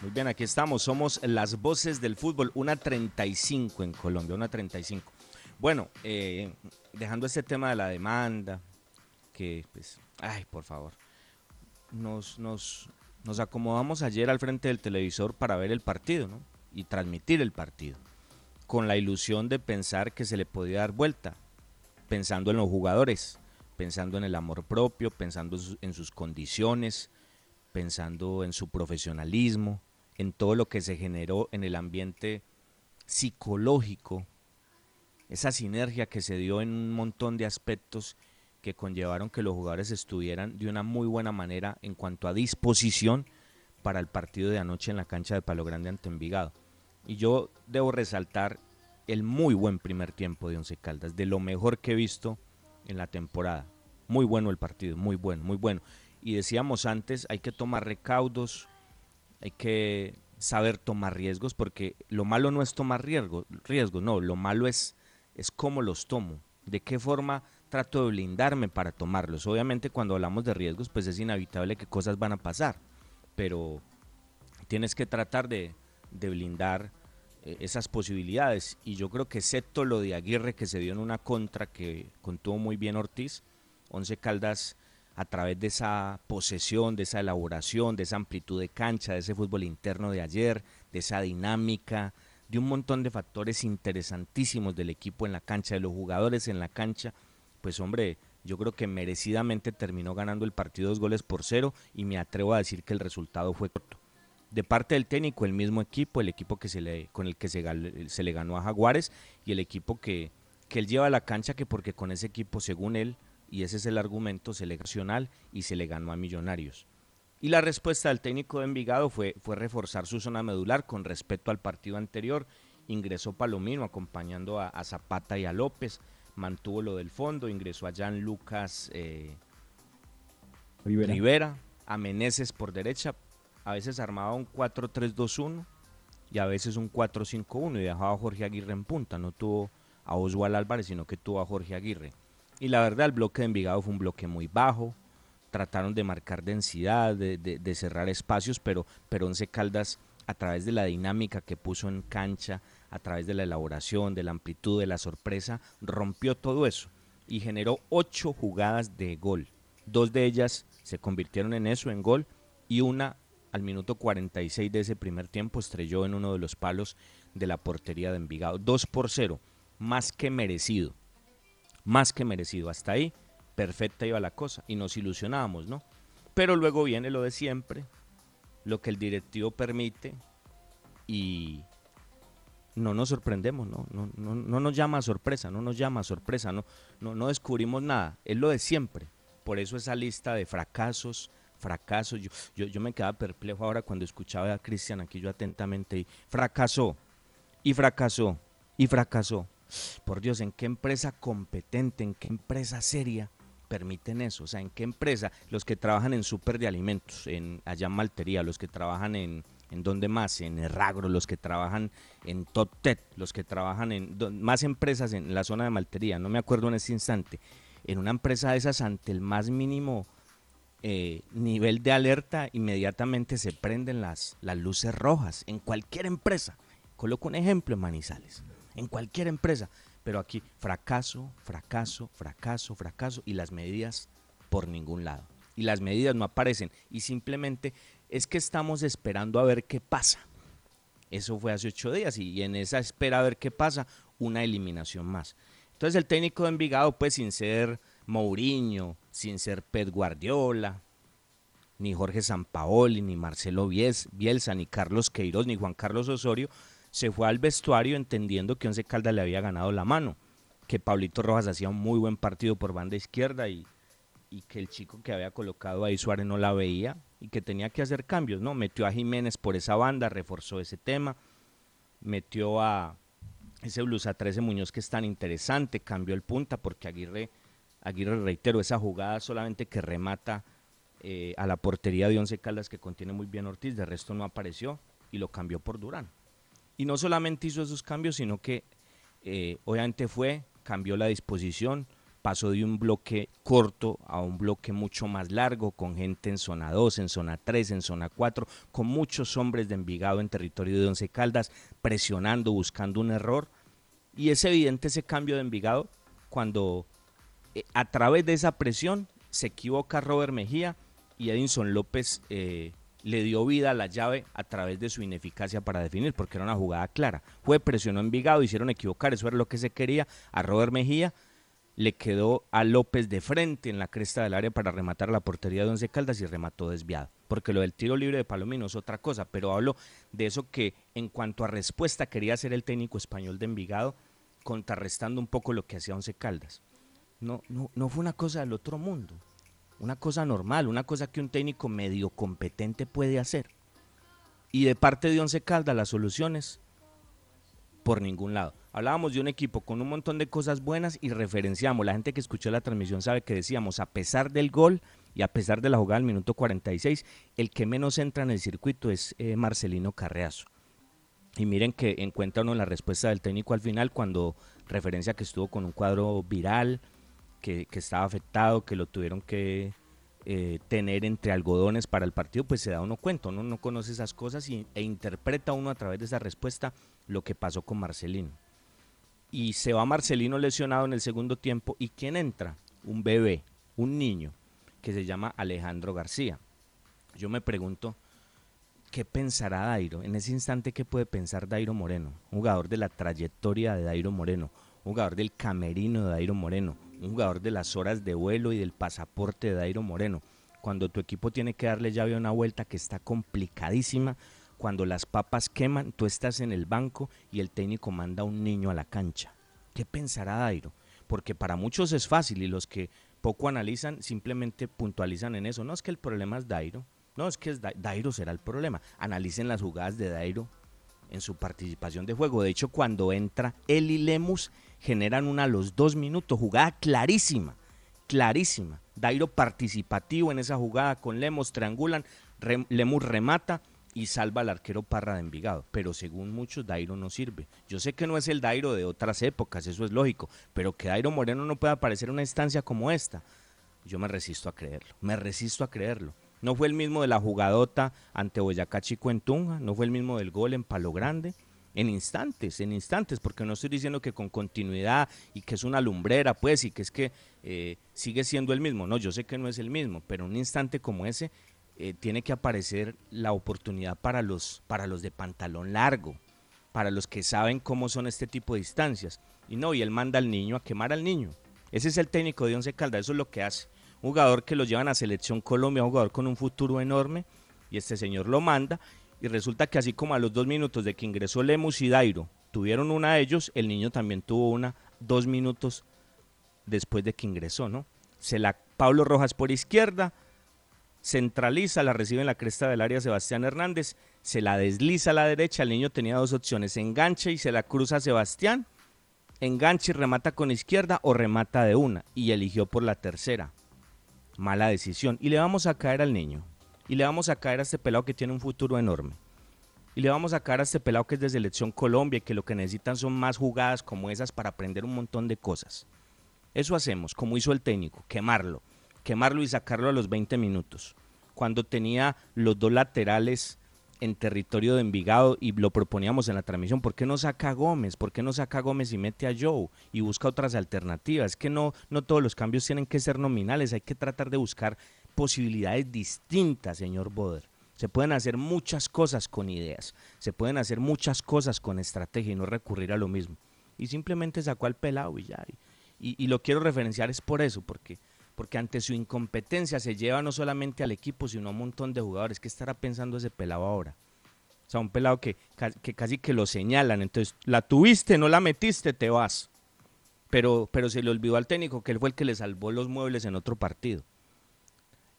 Muy bien, aquí estamos. Somos las voces del fútbol. Una 35 en Colombia, una 35. Bueno, eh, dejando este tema de la demanda, que pues, ay, por favor. Nos, nos, nos acomodamos ayer al frente del televisor para ver el partido, ¿no? Y transmitir el partido. Con la ilusión de pensar que se le podía dar vuelta. Pensando en los jugadores, pensando en el amor propio, pensando en su- en sus condiciones, pensando en su profesionalismo, en todo lo que se generó en el ambiente psicológico, esa sinergia que se dio en un montón de aspectos que conllevaron que los jugadores estuvieran de una muy buena manera en cuanto a disposición para el partido de anoche en la cancha de Palo Grande ante Envigado. Y yo debo resaltar el muy buen primer tiempo de Once Caldas, de lo mejor que he visto en la temporada. Muy bueno el partido, muy bueno, muy bueno. Y decíamos antes, hay que tomar recaudos, hay que saber tomar riesgos, porque lo malo no es tomar riesgo, riesgos, no, lo malo es, es cómo los tomo, de qué forma trato de blindarme para tomarlos. Obviamente cuando hablamos de riesgos, pues es inevitable que cosas van a pasar, pero tienes que tratar de, de blindar eh, esas posibilidades. Y yo creo que excepto lo de Aguirre que se dio en una contra que contuvo muy bien Ortiz, Once Caldas a través de esa posesión, de esa elaboración, de esa amplitud de cancha, de ese fútbol interno de ayer, de esa dinámica, de un montón de factores interesantísimos del equipo en la cancha, de los jugadores en la cancha, pues hombre, yo creo que merecidamente terminó ganando el partido dos goles por cero y me atrevo a decir que el resultado fue corto. De parte del técnico, el mismo equipo, el equipo que se le, con el que se, le ganó a Jaguares y el equipo que, que él lleva a la cancha, que porque con ese equipo, según él, y ese es el argumento seleccional, y se le ganó a Millonarios. Y la respuesta del técnico de Envigado fue, fue reforzar su zona medular con respecto al partido anterior. Ingresó Palomino acompañando a, a Zapata y a López, mantuvo lo del fondo, ingresó a Jan Lucas eh, Rivera. Rivera, a Meneses por derecha, a veces armaba un 4-3-2-1 y a veces un 4-5-1 y dejaba a Jorge Aguirre en punta, no tuvo a Oswald Álvarez, sino que tuvo a Jorge Aguirre. Y la verdad, el bloque de Envigado fue un bloque muy bajo, trataron de marcar densidad, de, de- cerrar espacios, pero, pero Once Caldas, a través de la dinámica que puso en cancha, a través de la elaboración, de la amplitud, de la sorpresa, rompió todo eso y generó ocho jugadas de gol. Dos de ellas se convirtieron en eso, en gol, y una al minuto 46 de ese primer tiempo estrelló en uno de los palos de la portería de Envigado. 2 por 0, más que merecido. Más que merecido. Hasta ahí, perfecta iba la cosa. Y nos ilusionábamos, ¿no? Pero luego viene lo de siempre, lo que el directivo permite y no nos sorprendemos, ¿no? No, no, no nos llama a sorpresa, no nos llama a sorpresa, no, no, no descubrimos nada. Es lo de siempre. Por eso esa lista de fracasos, fracasos. Yo, yo, yo me quedaba perplejo ahora cuando escuchaba a Cristian aquí yo atentamente y fracasó, y fracasó, y fracasó. Por Dios, ¿en qué empresa competente, en qué empresa seria permiten eso? O sea, ¿en qué empresa? Los que trabajan en súper de alimentos, en allá en Maltería, los que trabajan en, ¿en dónde más? En Erragro, los que trabajan en Top Tet, los que trabajan en más empresas en la zona de Maltería, no me acuerdo en ese instante. En una empresa de esas, ante el más mínimo eh, nivel de alerta, inmediatamente se prenden las, las luces rojas. En cualquier empresa. Coloco un ejemplo en Manizales. En cualquier empresa. Pero aquí, fracaso, fracaso, fracaso, fracaso. Y las medidas por ningún lado. Y las medidas no aparecen. Y simplemente es que estamos esperando a ver qué pasa. Eso fue hace ocho días y en esa espera a ver qué pasa, una eliminación más. Entonces el técnico de Envigado, pues sin ser Mourinho, sin ser Pep Guardiola, ni Jorge Sampaoli, ni Marcelo Bielsa, ni Carlos Queiroz, ni Juan Carlos Osorio, se fue al vestuario entendiendo que Once Caldas le había ganado la mano, que Pablito Rojas hacía un muy buen partido por banda izquierda y, que el chico que había colocado ahí Suárez no la veía y que tenía que hacer cambios, ¿no? Metió a Jiménez por esa banda, reforzó ese tema, metió a ese blusa 13 Muñoz que es tan interesante, cambió el punta porque Aguirre, Aguirre reitero, esa jugada solamente que remata eh, a la portería de Once Caldas que contiene muy bien Ortiz, de resto no apareció y lo cambió por Durán. Y no solamente hizo esos cambios, sino que eh, obviamente fue, cambió la disposición, pasó de un bloque corto a un bloque mucho más largo, con gente en zona 2, en zona 3, en zona 4, con muchos hombres de Envigado en territorio de Once Caldas, presionando, buscando un error. Y es evidente ese cambio de Envigado cuando eh, a través de esa presión se equivoca Robert Mejía y Edinson López eh, le dio vida a la llave a través de su ineficacia para definir, porque era una jugada clara. Fue, presionó Envigado, hicieron equivocar, eso era lo que se quería a Robert Mejía le quedó a López de frente en la cresta del área para rematar la portería de Once Caldas y remató desviado. Porque lo del tiro libre de Palomino es otra cosa, pero hablo de eso que en cuanto a respuesta quería hacer el técnico español de Envigado, contrarrestando un poco lo que hacía Once Caldas. No, no, no fue una cosa del otro mundo, una cosa normal, una cosa que un técnico medio competente puede hacer. Y de parte de Once Caldas las soluciones por ningún lado. Hablábamos de un equipo con un montón de cosas buenas y referenciamos. La gente que escuchó la transmisión sabe que decíamos, a pesar del gol y a pesar de la jugada del minuto 46, el que menos entra en el circuito es eh, Marcelino Carreazo. Y miren que encuentra uno la respuesta del técnico al final cuando referencia que estuvo con un cuadro viral, que, estaba afectado, que lo tuvieron que eh, tener entre algodones para el partido, pues se da uno cuenta, uno no conoce esas cosas y, e interpreta uno a través de esa respuesta lo que pasó con Marcelino y se va Marcelino lesionado en el segundo tiempo. ¿Y quién entra? Un bebé, un niño, que se llama Alejandro García. Yo me pregunto, ¿qué pensará Dairo? En ese instante, ¿qué puede pensar Dairo Moreno? Jugador de la trayectoria de Dairo Moreno, jugador del camerino de Dairo Moreno, un jugador de las horas de vuelo y del pasaporte de Dairo Moreno. Cuando tu equipo tiene que darle llave a una vuelta que está complicadísima, cuando las papas queman, tú estás en el banco y el técnico manda a un niño a la cancha. ¿Qué pensará Dairo? Porque para muchos es fácil y los que poco analizan simplemente puntualizan en eso. No es que el problema es Dairo, no es que Dairo será el problema. Analicen las jugadas de Dairo en su participación de juego. De hecho, cuando entra y Lemus, generan una a los dos minutos. Jugada clarísima, clarísima. Dairo participativo en esa jugada con Lemus, triangulan, Lemus remata y salva al arquero Parra de Envigado. Pero según muchos, Dairo no sirve. Yo sé que no es el Dairo de otras épocas, eso es lógico, pero que Dairo Moreno no pueda aparecer en una instancia como esta, yo me resisto a creerlo, me resisto a creerlo. No fue el mismo de la jugadota ante Boyacá Chico en Tunja, no fue el mismo del gol en Palo Grande. En instantes, en instantes, porque no estoy diciendo que con continuidad y que es una lumbrera, pues, y que es que eh, sigue siendo el mismo. No, yo sé que no es el mismo, pero un instante como ese eh, tiene que aparecer la oportunidad para los, para los de pantalón largo, para los que saben cómo son este tipo de distancias. Y no, y él manda al niño a quemar al niño. Ese es el técnico de Once Caldas, eso es lo que hace. Un jugador que lo llevan a Selección Colombia, un jugador con un futuro enorme, y este señor lo manda, y resulta que así como a los dos minutos de que ingresó Lemus y Dairo tuvieron una de ellos, el niño también tuvo una dos minutos después de que ingresó, ¿no? Se la Pablo Rojas por izquierda, centraliza, la recibe en la cresta del área Sebastián Hernández, se la desliza a la derecha, el niño tenía dos opciones, engancha y se la cruza Sebastián, engancha y remata con izquierda o remata de una, y eligió por la tercera. Mala decisión. Y le vamos a caer al niño, y le vamos a caer a este pelado que tiene un futuro enorme. Y le vamos a caer a este pelado que es de Selección Colombia y que lo que necesitan son más jugadas como esas para aprender un montón de cosas. Eso hacemos, como hizo el técnico, quemarlo quemarlo y sacarlo a los 20 minutos. Cuando tenía los dos laterales en territorio de Envigado y lo proponíamos en la transmisión, ¿por qué no saca a Gómez? ¿Por qué no saca a Gómez y mete a Joe y busca otras alternativas? Es que no, no todos los cambios tienen que ser nominales, hay que tratar de buscar posibilidades distintas, señor Boder. Se pueden hacer muchas cosas con ideas, se pueden hacer muchas cosas con estrategia y no recurrir a lo mismo. Y simplemente sacó al pelado y ya. Y, lo quiero referenciar es por eso, porque, porque ante su incompetencia se lleva no solamente al equipo, sino a un montón de jugadores. ¿Qué estará pensando ese pelado ahora? O sea, un pelado que, que casi que lo señalan. Entonces, la tuviste, no la metiste, te vas. Pero, pero se le olvidó al técnico que él fue el que le salvó los muebles en otro partido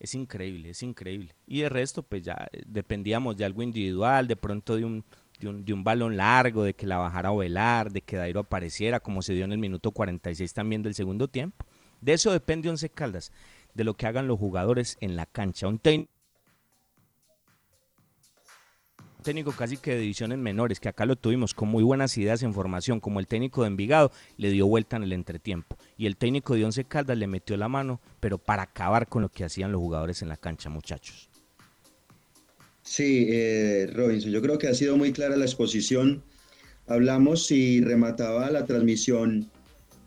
es increíble, es increíble. Y de resto, pues ya eh, dependíamos de algo individual, de pronto de un, de un, de un balón largo, de que la bajara a velar, de que Dairo apareciera, como se dio en el minuto 46 también del segundo tiempo. De eso depende Once Caldas, de lo que hagan los jugadores en la cancha. Un técnico casi que de divisiones menores, que acá lo tuvimos con muy buenas ideas en formación, como el técnico de Envigado, le dio vuelta en el entretiempo. Y el técnico de Once Caldas le metió la mano, pero para acabar con lo que hacían los jugadores en la cancha, muchachos. Sí, eh, Robinson, yo creo que ha sido muy clara la exposición. Hablamos y remataba la transmisión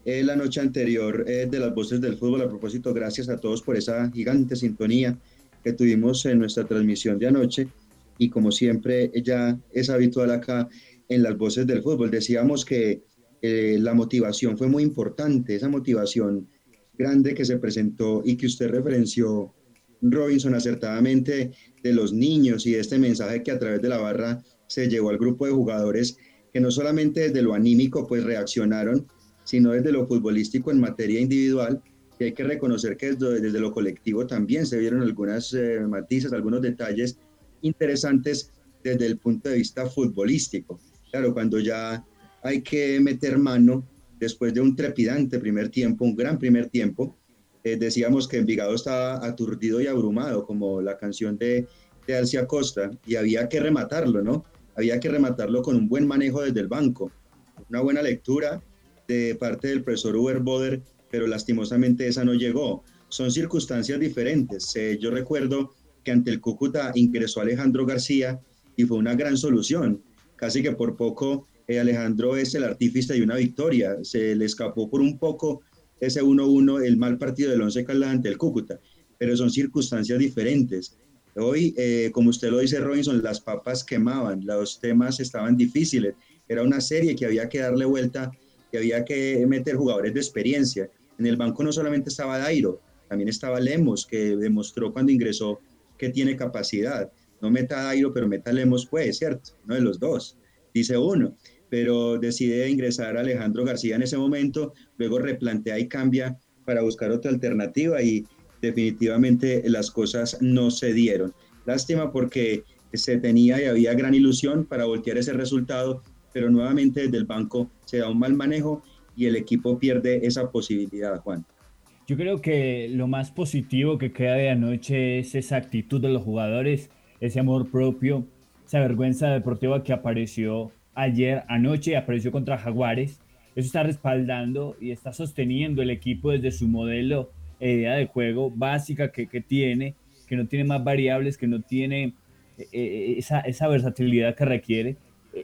eh, la noche anterior eh, de las voces del fútbol. A propósito, gracias a todos por esa gigante sintonía que tuvimos en nuestra transmisión de anoche y como siempre ya es habitual acá en las voces del fútbol. Decíamos que eh, la motivación fue muy importante, esa motivación grande que se presentó y que usted referenció, Robinson, acertadamente de los niños y de este mensaje que a través de la barra se llevó al grupo de jugadores que no solamente desde lo anímico pues reaccionaron, sino desde lo futbolístico en materia individual, y hay que reconocer que desde, lo colectivo también se vieron algunas eh, matices, algunos detalles interesantes desde el punto de vista futbolístico. Claro, cuando ya hay que meter mano después de un trepidante primer tiempo, un gran primer tiempo, eh, decíamos que Envigado estaba aturdido y abrumado, como la canción de, de Alcia Costa, y había que rematarlo, ¿no? Había que rematarlo con un buen manejo desde el banco, una buena lectura de parte del profesor Uber Boder, pero lastimosamente esa no llegó. Son circunstancias diferentes. Eh, yo recuerdo que ante el Cúcuta ingresó Alejandro García y fue una gran solución. Casi que por poco eh, Alejandro es el artífice de una victoria. Se le escapó por un poco ese 1-1 el mal partido del Once Caldas ante el Cúcuta, pero son circunstancias diferentes. Hoy, eh, como usted lo dice, Robinson, las papas quemaban, los temas estaban difíciles. Era una serie que había que darle vuelta, que había que meter jugadores de experiencia. En el banco no solamente estaba Dairo, también estaba Lemos, que demostró cuando ingresó que tiene capacidad. No meta a Dairo, pero meta a Lemos, pues, ¿cierto? Uno de los dos, dice uno. Pero decide ingresar a Alejandro García en ese momento, luego replantea y cambia para buscar otra alternativa y definitivamente las cosas no se dieron. Lástima porque se tenía y había gran ilusión para voltear ese resultado, pero nuevamente desde el banco se da un mal manejo y el equipo pierde esa posibilidad, Juan. Yo creo que lo más positivo que queda de anoche es esa actitud de los jugadores, ese amor propio, esa vergüenza deportiva que apareció ayer, anoche, apareció contra Jaguares. Eso está respaldando y está sosteniendo el equipo desde su modelo e idea de juego básica que, que tiene, que no tiene más variables, que no tiene eh, eh, esa, esa versatilidad que requiere.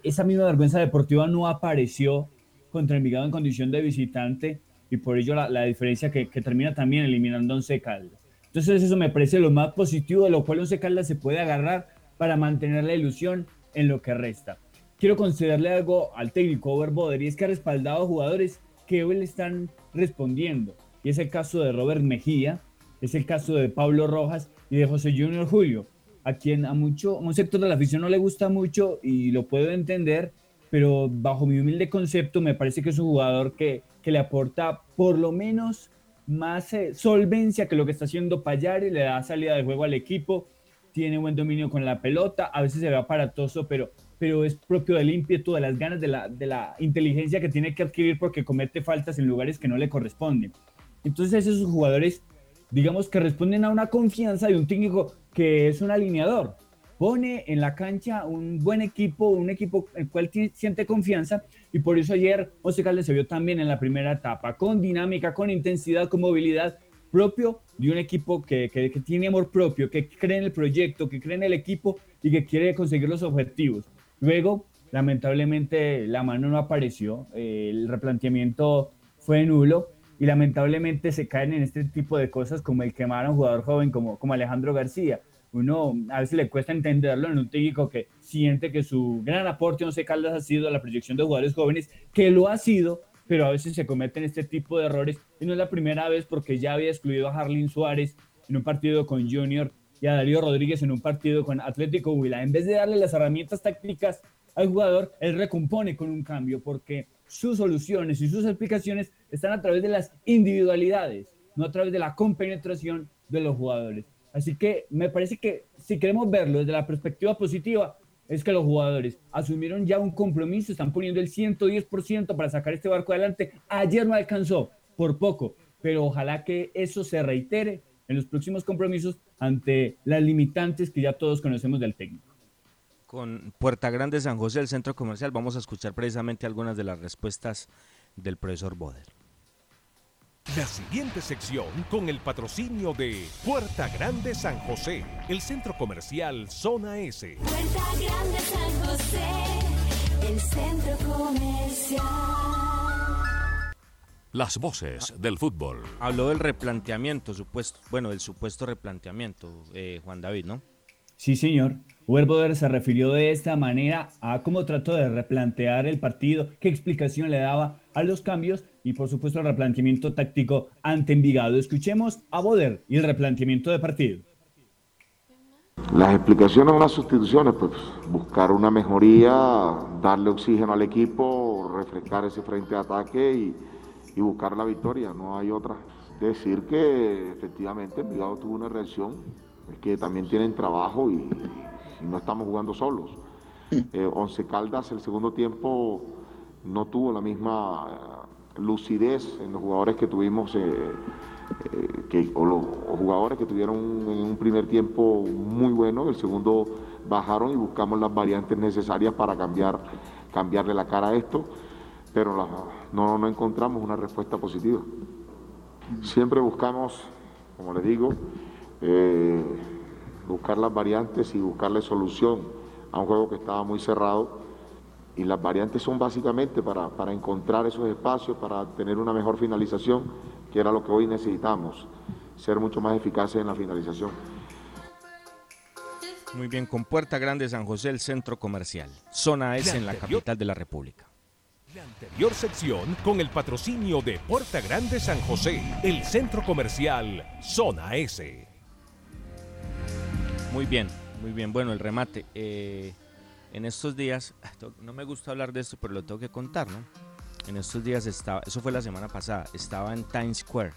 Esa misma vergüenza deportiva no apareció contra Envigado en condición de visitante y por ello la, diferencia que, termina también eliminando Once Caldas. Entonces eso me parece lo más positivo de lo cual Once Caldas se puede agarrar para mantener la ilusión en lo que resta. Quiero concederle algo al técnico Overboder y es que ha respaldado jugadores que hoy le están respondiendo. Y es el caso de Robert Mejía, es el caso de Pablo Rojas y de José Junior Julio, a quien a, mucho, a un sector de la afición no le gusta mucho y lo puedo entender, pero bajo mi humilde concepto me parece que es un jugador que que le aporta por lo menos más eh, solvencia que lo que está haciendo Payari, le da salida de juego al equipo, tiene buen dominio con la pelota, a veces se ve aparatoso, pero, pero es propio del ímpetu, de las ganas, de la, de la inteligencia que tiene que adquirir porque comete faltas en lugares que no le corresponden. Entonces esos jugadores, digamos que responden a una confianza de un técnico que es un alineador, pone en la cancha un buen equipo, un equipo en el cual siente confianza y por eso ayer José Caldas se vio también en la primera etapa, con dinámica, con intensidad, con movilidad propio de un equipo que, que, tiene amor propio, que cree en el proyecto, que cree en el equipo y que quiere conseguir los objetivos. Luego, lamentablemente, la mano no apareció, el replanteamiento fue nulo y lamentablemente se caen en este tipo de cosas como el quemar a un jugador joven como, como Alejandro García uno a veces le cuesta entenderlo en un técnico que siente que su gran aporte en Once Caldas ha sido la proyección de jugadores jóvenes, que lo ha sido, pero a veces se cometen este tipo de errores y no es la primera vez porque ya había excluido a Harlin Suárez en un partido con Junior y a Darío Rodríguez en un partido con Atlético Huila. En vez de darle las herramientas tácticas al jugador, él recompone con un cambio porque sus soluciones y sus explicaciones están a través de las individualidades, no a través de la compenetración de los jugadores. Así que me parece que si queremos verlo desde la perspectiva positiva, es que los jugadores asumieron ya un compromiso, están poniendo el 110% para sacar este barco adelante. Ayer no alcanzó, por poco, pero ojalá que eso se reitere en los próximos compromisos ante las limitantes que ya todos conocemos del técnico. Con Puerta Grande San José, el centro comercial, vamos a escuchar precisamente algunas de las respuestas del profesor Boder. La siguiente sección con el patrocinio de Puerta Grande San José, el centro comercial Zona S. Puerta Grande San José, el centro comercial. Las voces del fútbol. Habló del replanteamiento, supuesto, bueno, del supuesto replanteamiento, eh, Juan David, ¿no? Sí, señor. Boder se refirió de esta manera a cómo trató de replantear el partido, qué explicación le daba a los cambios y por supuesto el replanteamiento táctico ante Envigado. Escuchemos a Boder y el replanteamiento de partido. Las explicaciones o las sustituciones, pues buscar una mejoría, darle oxígeno al equipo, refrescar ese frente de ataque y, y buscar la victoria, no hay otra. Decir que efectivamente Envigado tuvo una reacción, es que también tienen trabajo y, y no estamos jugando solos. Eh, Once Caldas el segundo tiempo no tuvo la misma eh, lucidez en los jugadores que tuvimos, eh, eh, que, o los o jugadores que tuvieron en un primer tiempo muy bueno, el segundo bajaron y buscamos las variantes necesarias para cambiar, cambiarle la cara a esto, pero la- no, no encontramos una respuesta positiva. Siempre buscamos, como les digo, eh, buscar las variantes y buscarle solución a un juego que estaba muy cerrado. Y las variantes son básicamente para, para encontrar esos espacios, para tener una mejor finalización, que era lo que hoy necesitamos, ser mucho más eficaces en la finalización. Muy bien, con Puerta Grande San José, el centro comercial. Zona S en la capital de la República. La anterior sección con el patrocinio de Puerta Grande San José, el centro comercial Zona S. Muy bien, muy bien. Bueno, el remate. eh, en estos días, no me gusta hablar de esto, pero lo tengo que contar, ¿no? En estos días estaba, eso fue la semana pasada, estaba en Times Square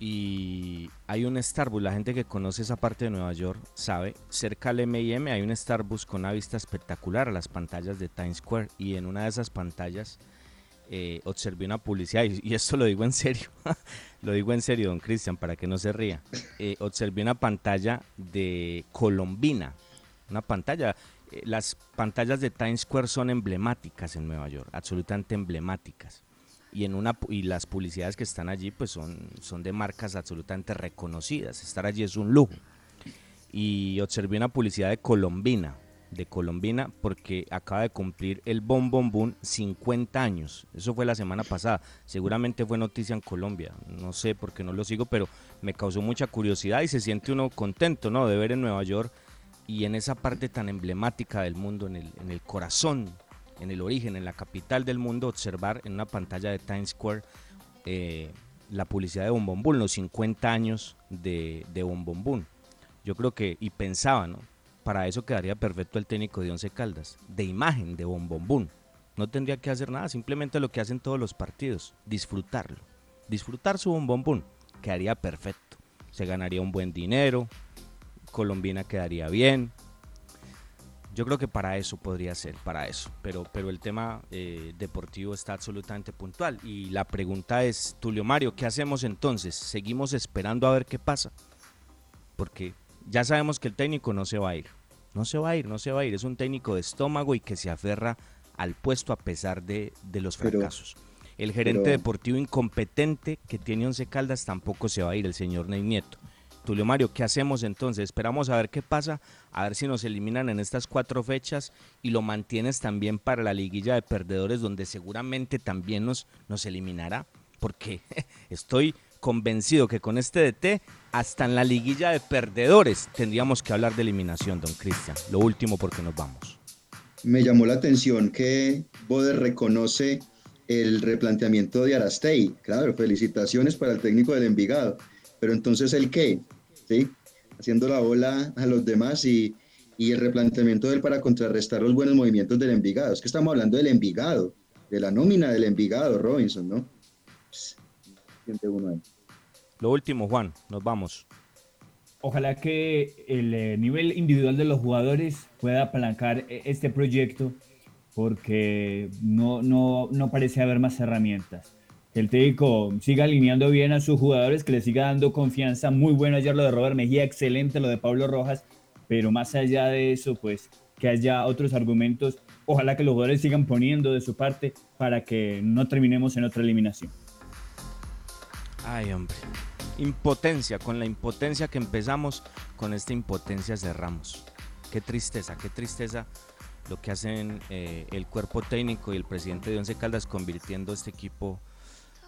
y hay un Starbucks, la gente que conoce esa parte de Nueva York sabe, cerca al M&M hay un Starbucks con una vista espectacular a las pantallas de Times Square y en una de esas pantallas eh, observé una publicidad, y, esto lo digo en serio, lo digo en serio, don Cristian, para que no se ría. Eh, observé una pantalla de Colombina, una pantalla. eh, las pantallas de Times Square son emblemáticas en Nueva York, absolutamente emblemáticas. Y, en una, y las publicidades que están allí pues son, son de marcas absolutamente reconocidas. Estar allí es un lujo. Y observé una publicidad de Colombina, de Colombina porque acaba de cumplir el Bom Bom Boom 50 años. Eso fue la semana pasada. Seguramente fue noticia en Colombia. No sé por qué no lo sigo, pero me causó mucha curiosidad y se siente uno contento, ¿no? De ver en Nueva York y en esa parte tan emblemática del mundo, en el, en el corazón, en el origen, en la capital del mundo, observar en una pantalla de Times Square eh, la publicidad de Bom Bom Boom, los 50 años de, de Bom Bom Boom. Yo creo que, y pensaba, ¿no? Para eso quedaría perfecto el técnico de Once Caldas, de imagen de Bom Bom Boom. No tendría que hacer nada, simplemente lo que hacen todos los partidos, disfrutarlo. Disfrutar su Bom Bom Boom, quedaría perfecto. Se ganaría un buen dinero, Colombina quedaría bien. Yo creo que para eso podría ser, para eso. Pero, pero el tema eh, deportivo está absolutamente puntual. Y la pregunta es, Tulio Mario, ¿qué hacemos entonces? ¿Seguimos esperando a ver qué pasa? Porque ya sabemos que el técnico no se va a ir. No se va a ir, no se va a ir. Es un técnico de estómago y que se aferra al puesto a pesar de, de los Pero- fracasos. el gerente pero- deportivo incompetente que tiene Once Caldas tampoco se va a ir, el señor Ney Nieto. Tulio Mario, ¿qué hacemos entonces? Esperamos a ver qué pasa, a ver si nos eliminan en estas cuatro fechas y lo mantienes también para la liguilla de perdedores donde seguramente también nos, nos eliminará, porque estoy convencido que con este DT, hasta en la liguilla de perdedores, tendríamos que hablar de eliminación, don Cristian. Lo último porque nos vamos. Me llamó la atención que Boder reconoce el replanteamiento de Arastey. Claro, felicitaciones para el técnico del Envigado. Pero entonces, ¿el qué? ¿Sí? Haciendo la bola a los demás y, y el replanteamiento de él para contrarrestar los buenos movimientos del Envigado. Es que estamos hablando del Envigado, de la nómina del Envigado, Robinson, ¿no? Siente uno ahí. Lo último, Juan, nos vamos. Ojalá que el eh, nivel individual de los jugadores pueda apalancar e- este proyecto porque no, no, no parece haber más herramientas. Que el técnico siga alineando bien a sus jugadores, que le siga dando confianza. Muy bueno ayer lo de Robert Mejía, excelente lo de Pablo Rojas, pero más allá de eso, pues que haya otros argumentos. Ojalá que los jugadores sigan poniendo de su parte para que no terminemos en otra eliminación. Ay, hombre. Impotencia, con la impotencia que empezamos, con esta impotencia cerramos. Qué tristeza, qué tristeza lo que hacen eh, el cuerpo técnico y el presidente de Once Caldas convirtiendo este equipo.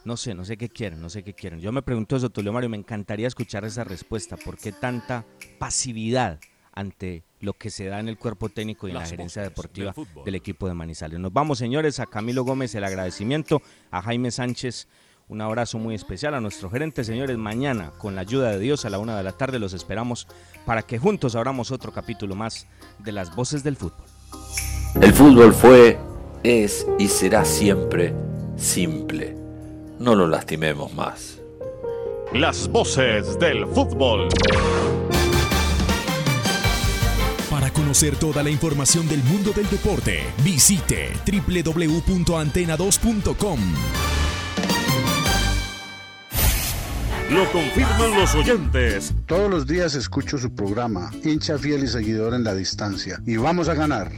No sé, no sé qué quieren, no sé qué quieren. Yo me pregunto eso, Tulio Mario, me encantaría escuchar esa respuesta. ¿Por qué tanta pasividad ante lo que se da en el cuerpo técnico y en la gerencia deportiva del del equipo de Manizales? Nos vamos, señores, a Camilo Gómez el agradecimiento, a Jaime Sánchez un abrazo muy especial a nuestro gerente, señores. Mañana, con la ayuda de Dios, a la una de la tarde, los esperamos para que juntos abramos otro capítulo más de las voces del fútbol. El fútbol fue, es y será siempre simple. No lo lastimemos más. Las voces del fútbol. Para conocer toda la información del mundo del deporte, visite www.antena2.com. Lo confirman los oyentes. Todos los días escucho su programa, hincha fiel y seguidor en la distancia. Y vamos a ganar.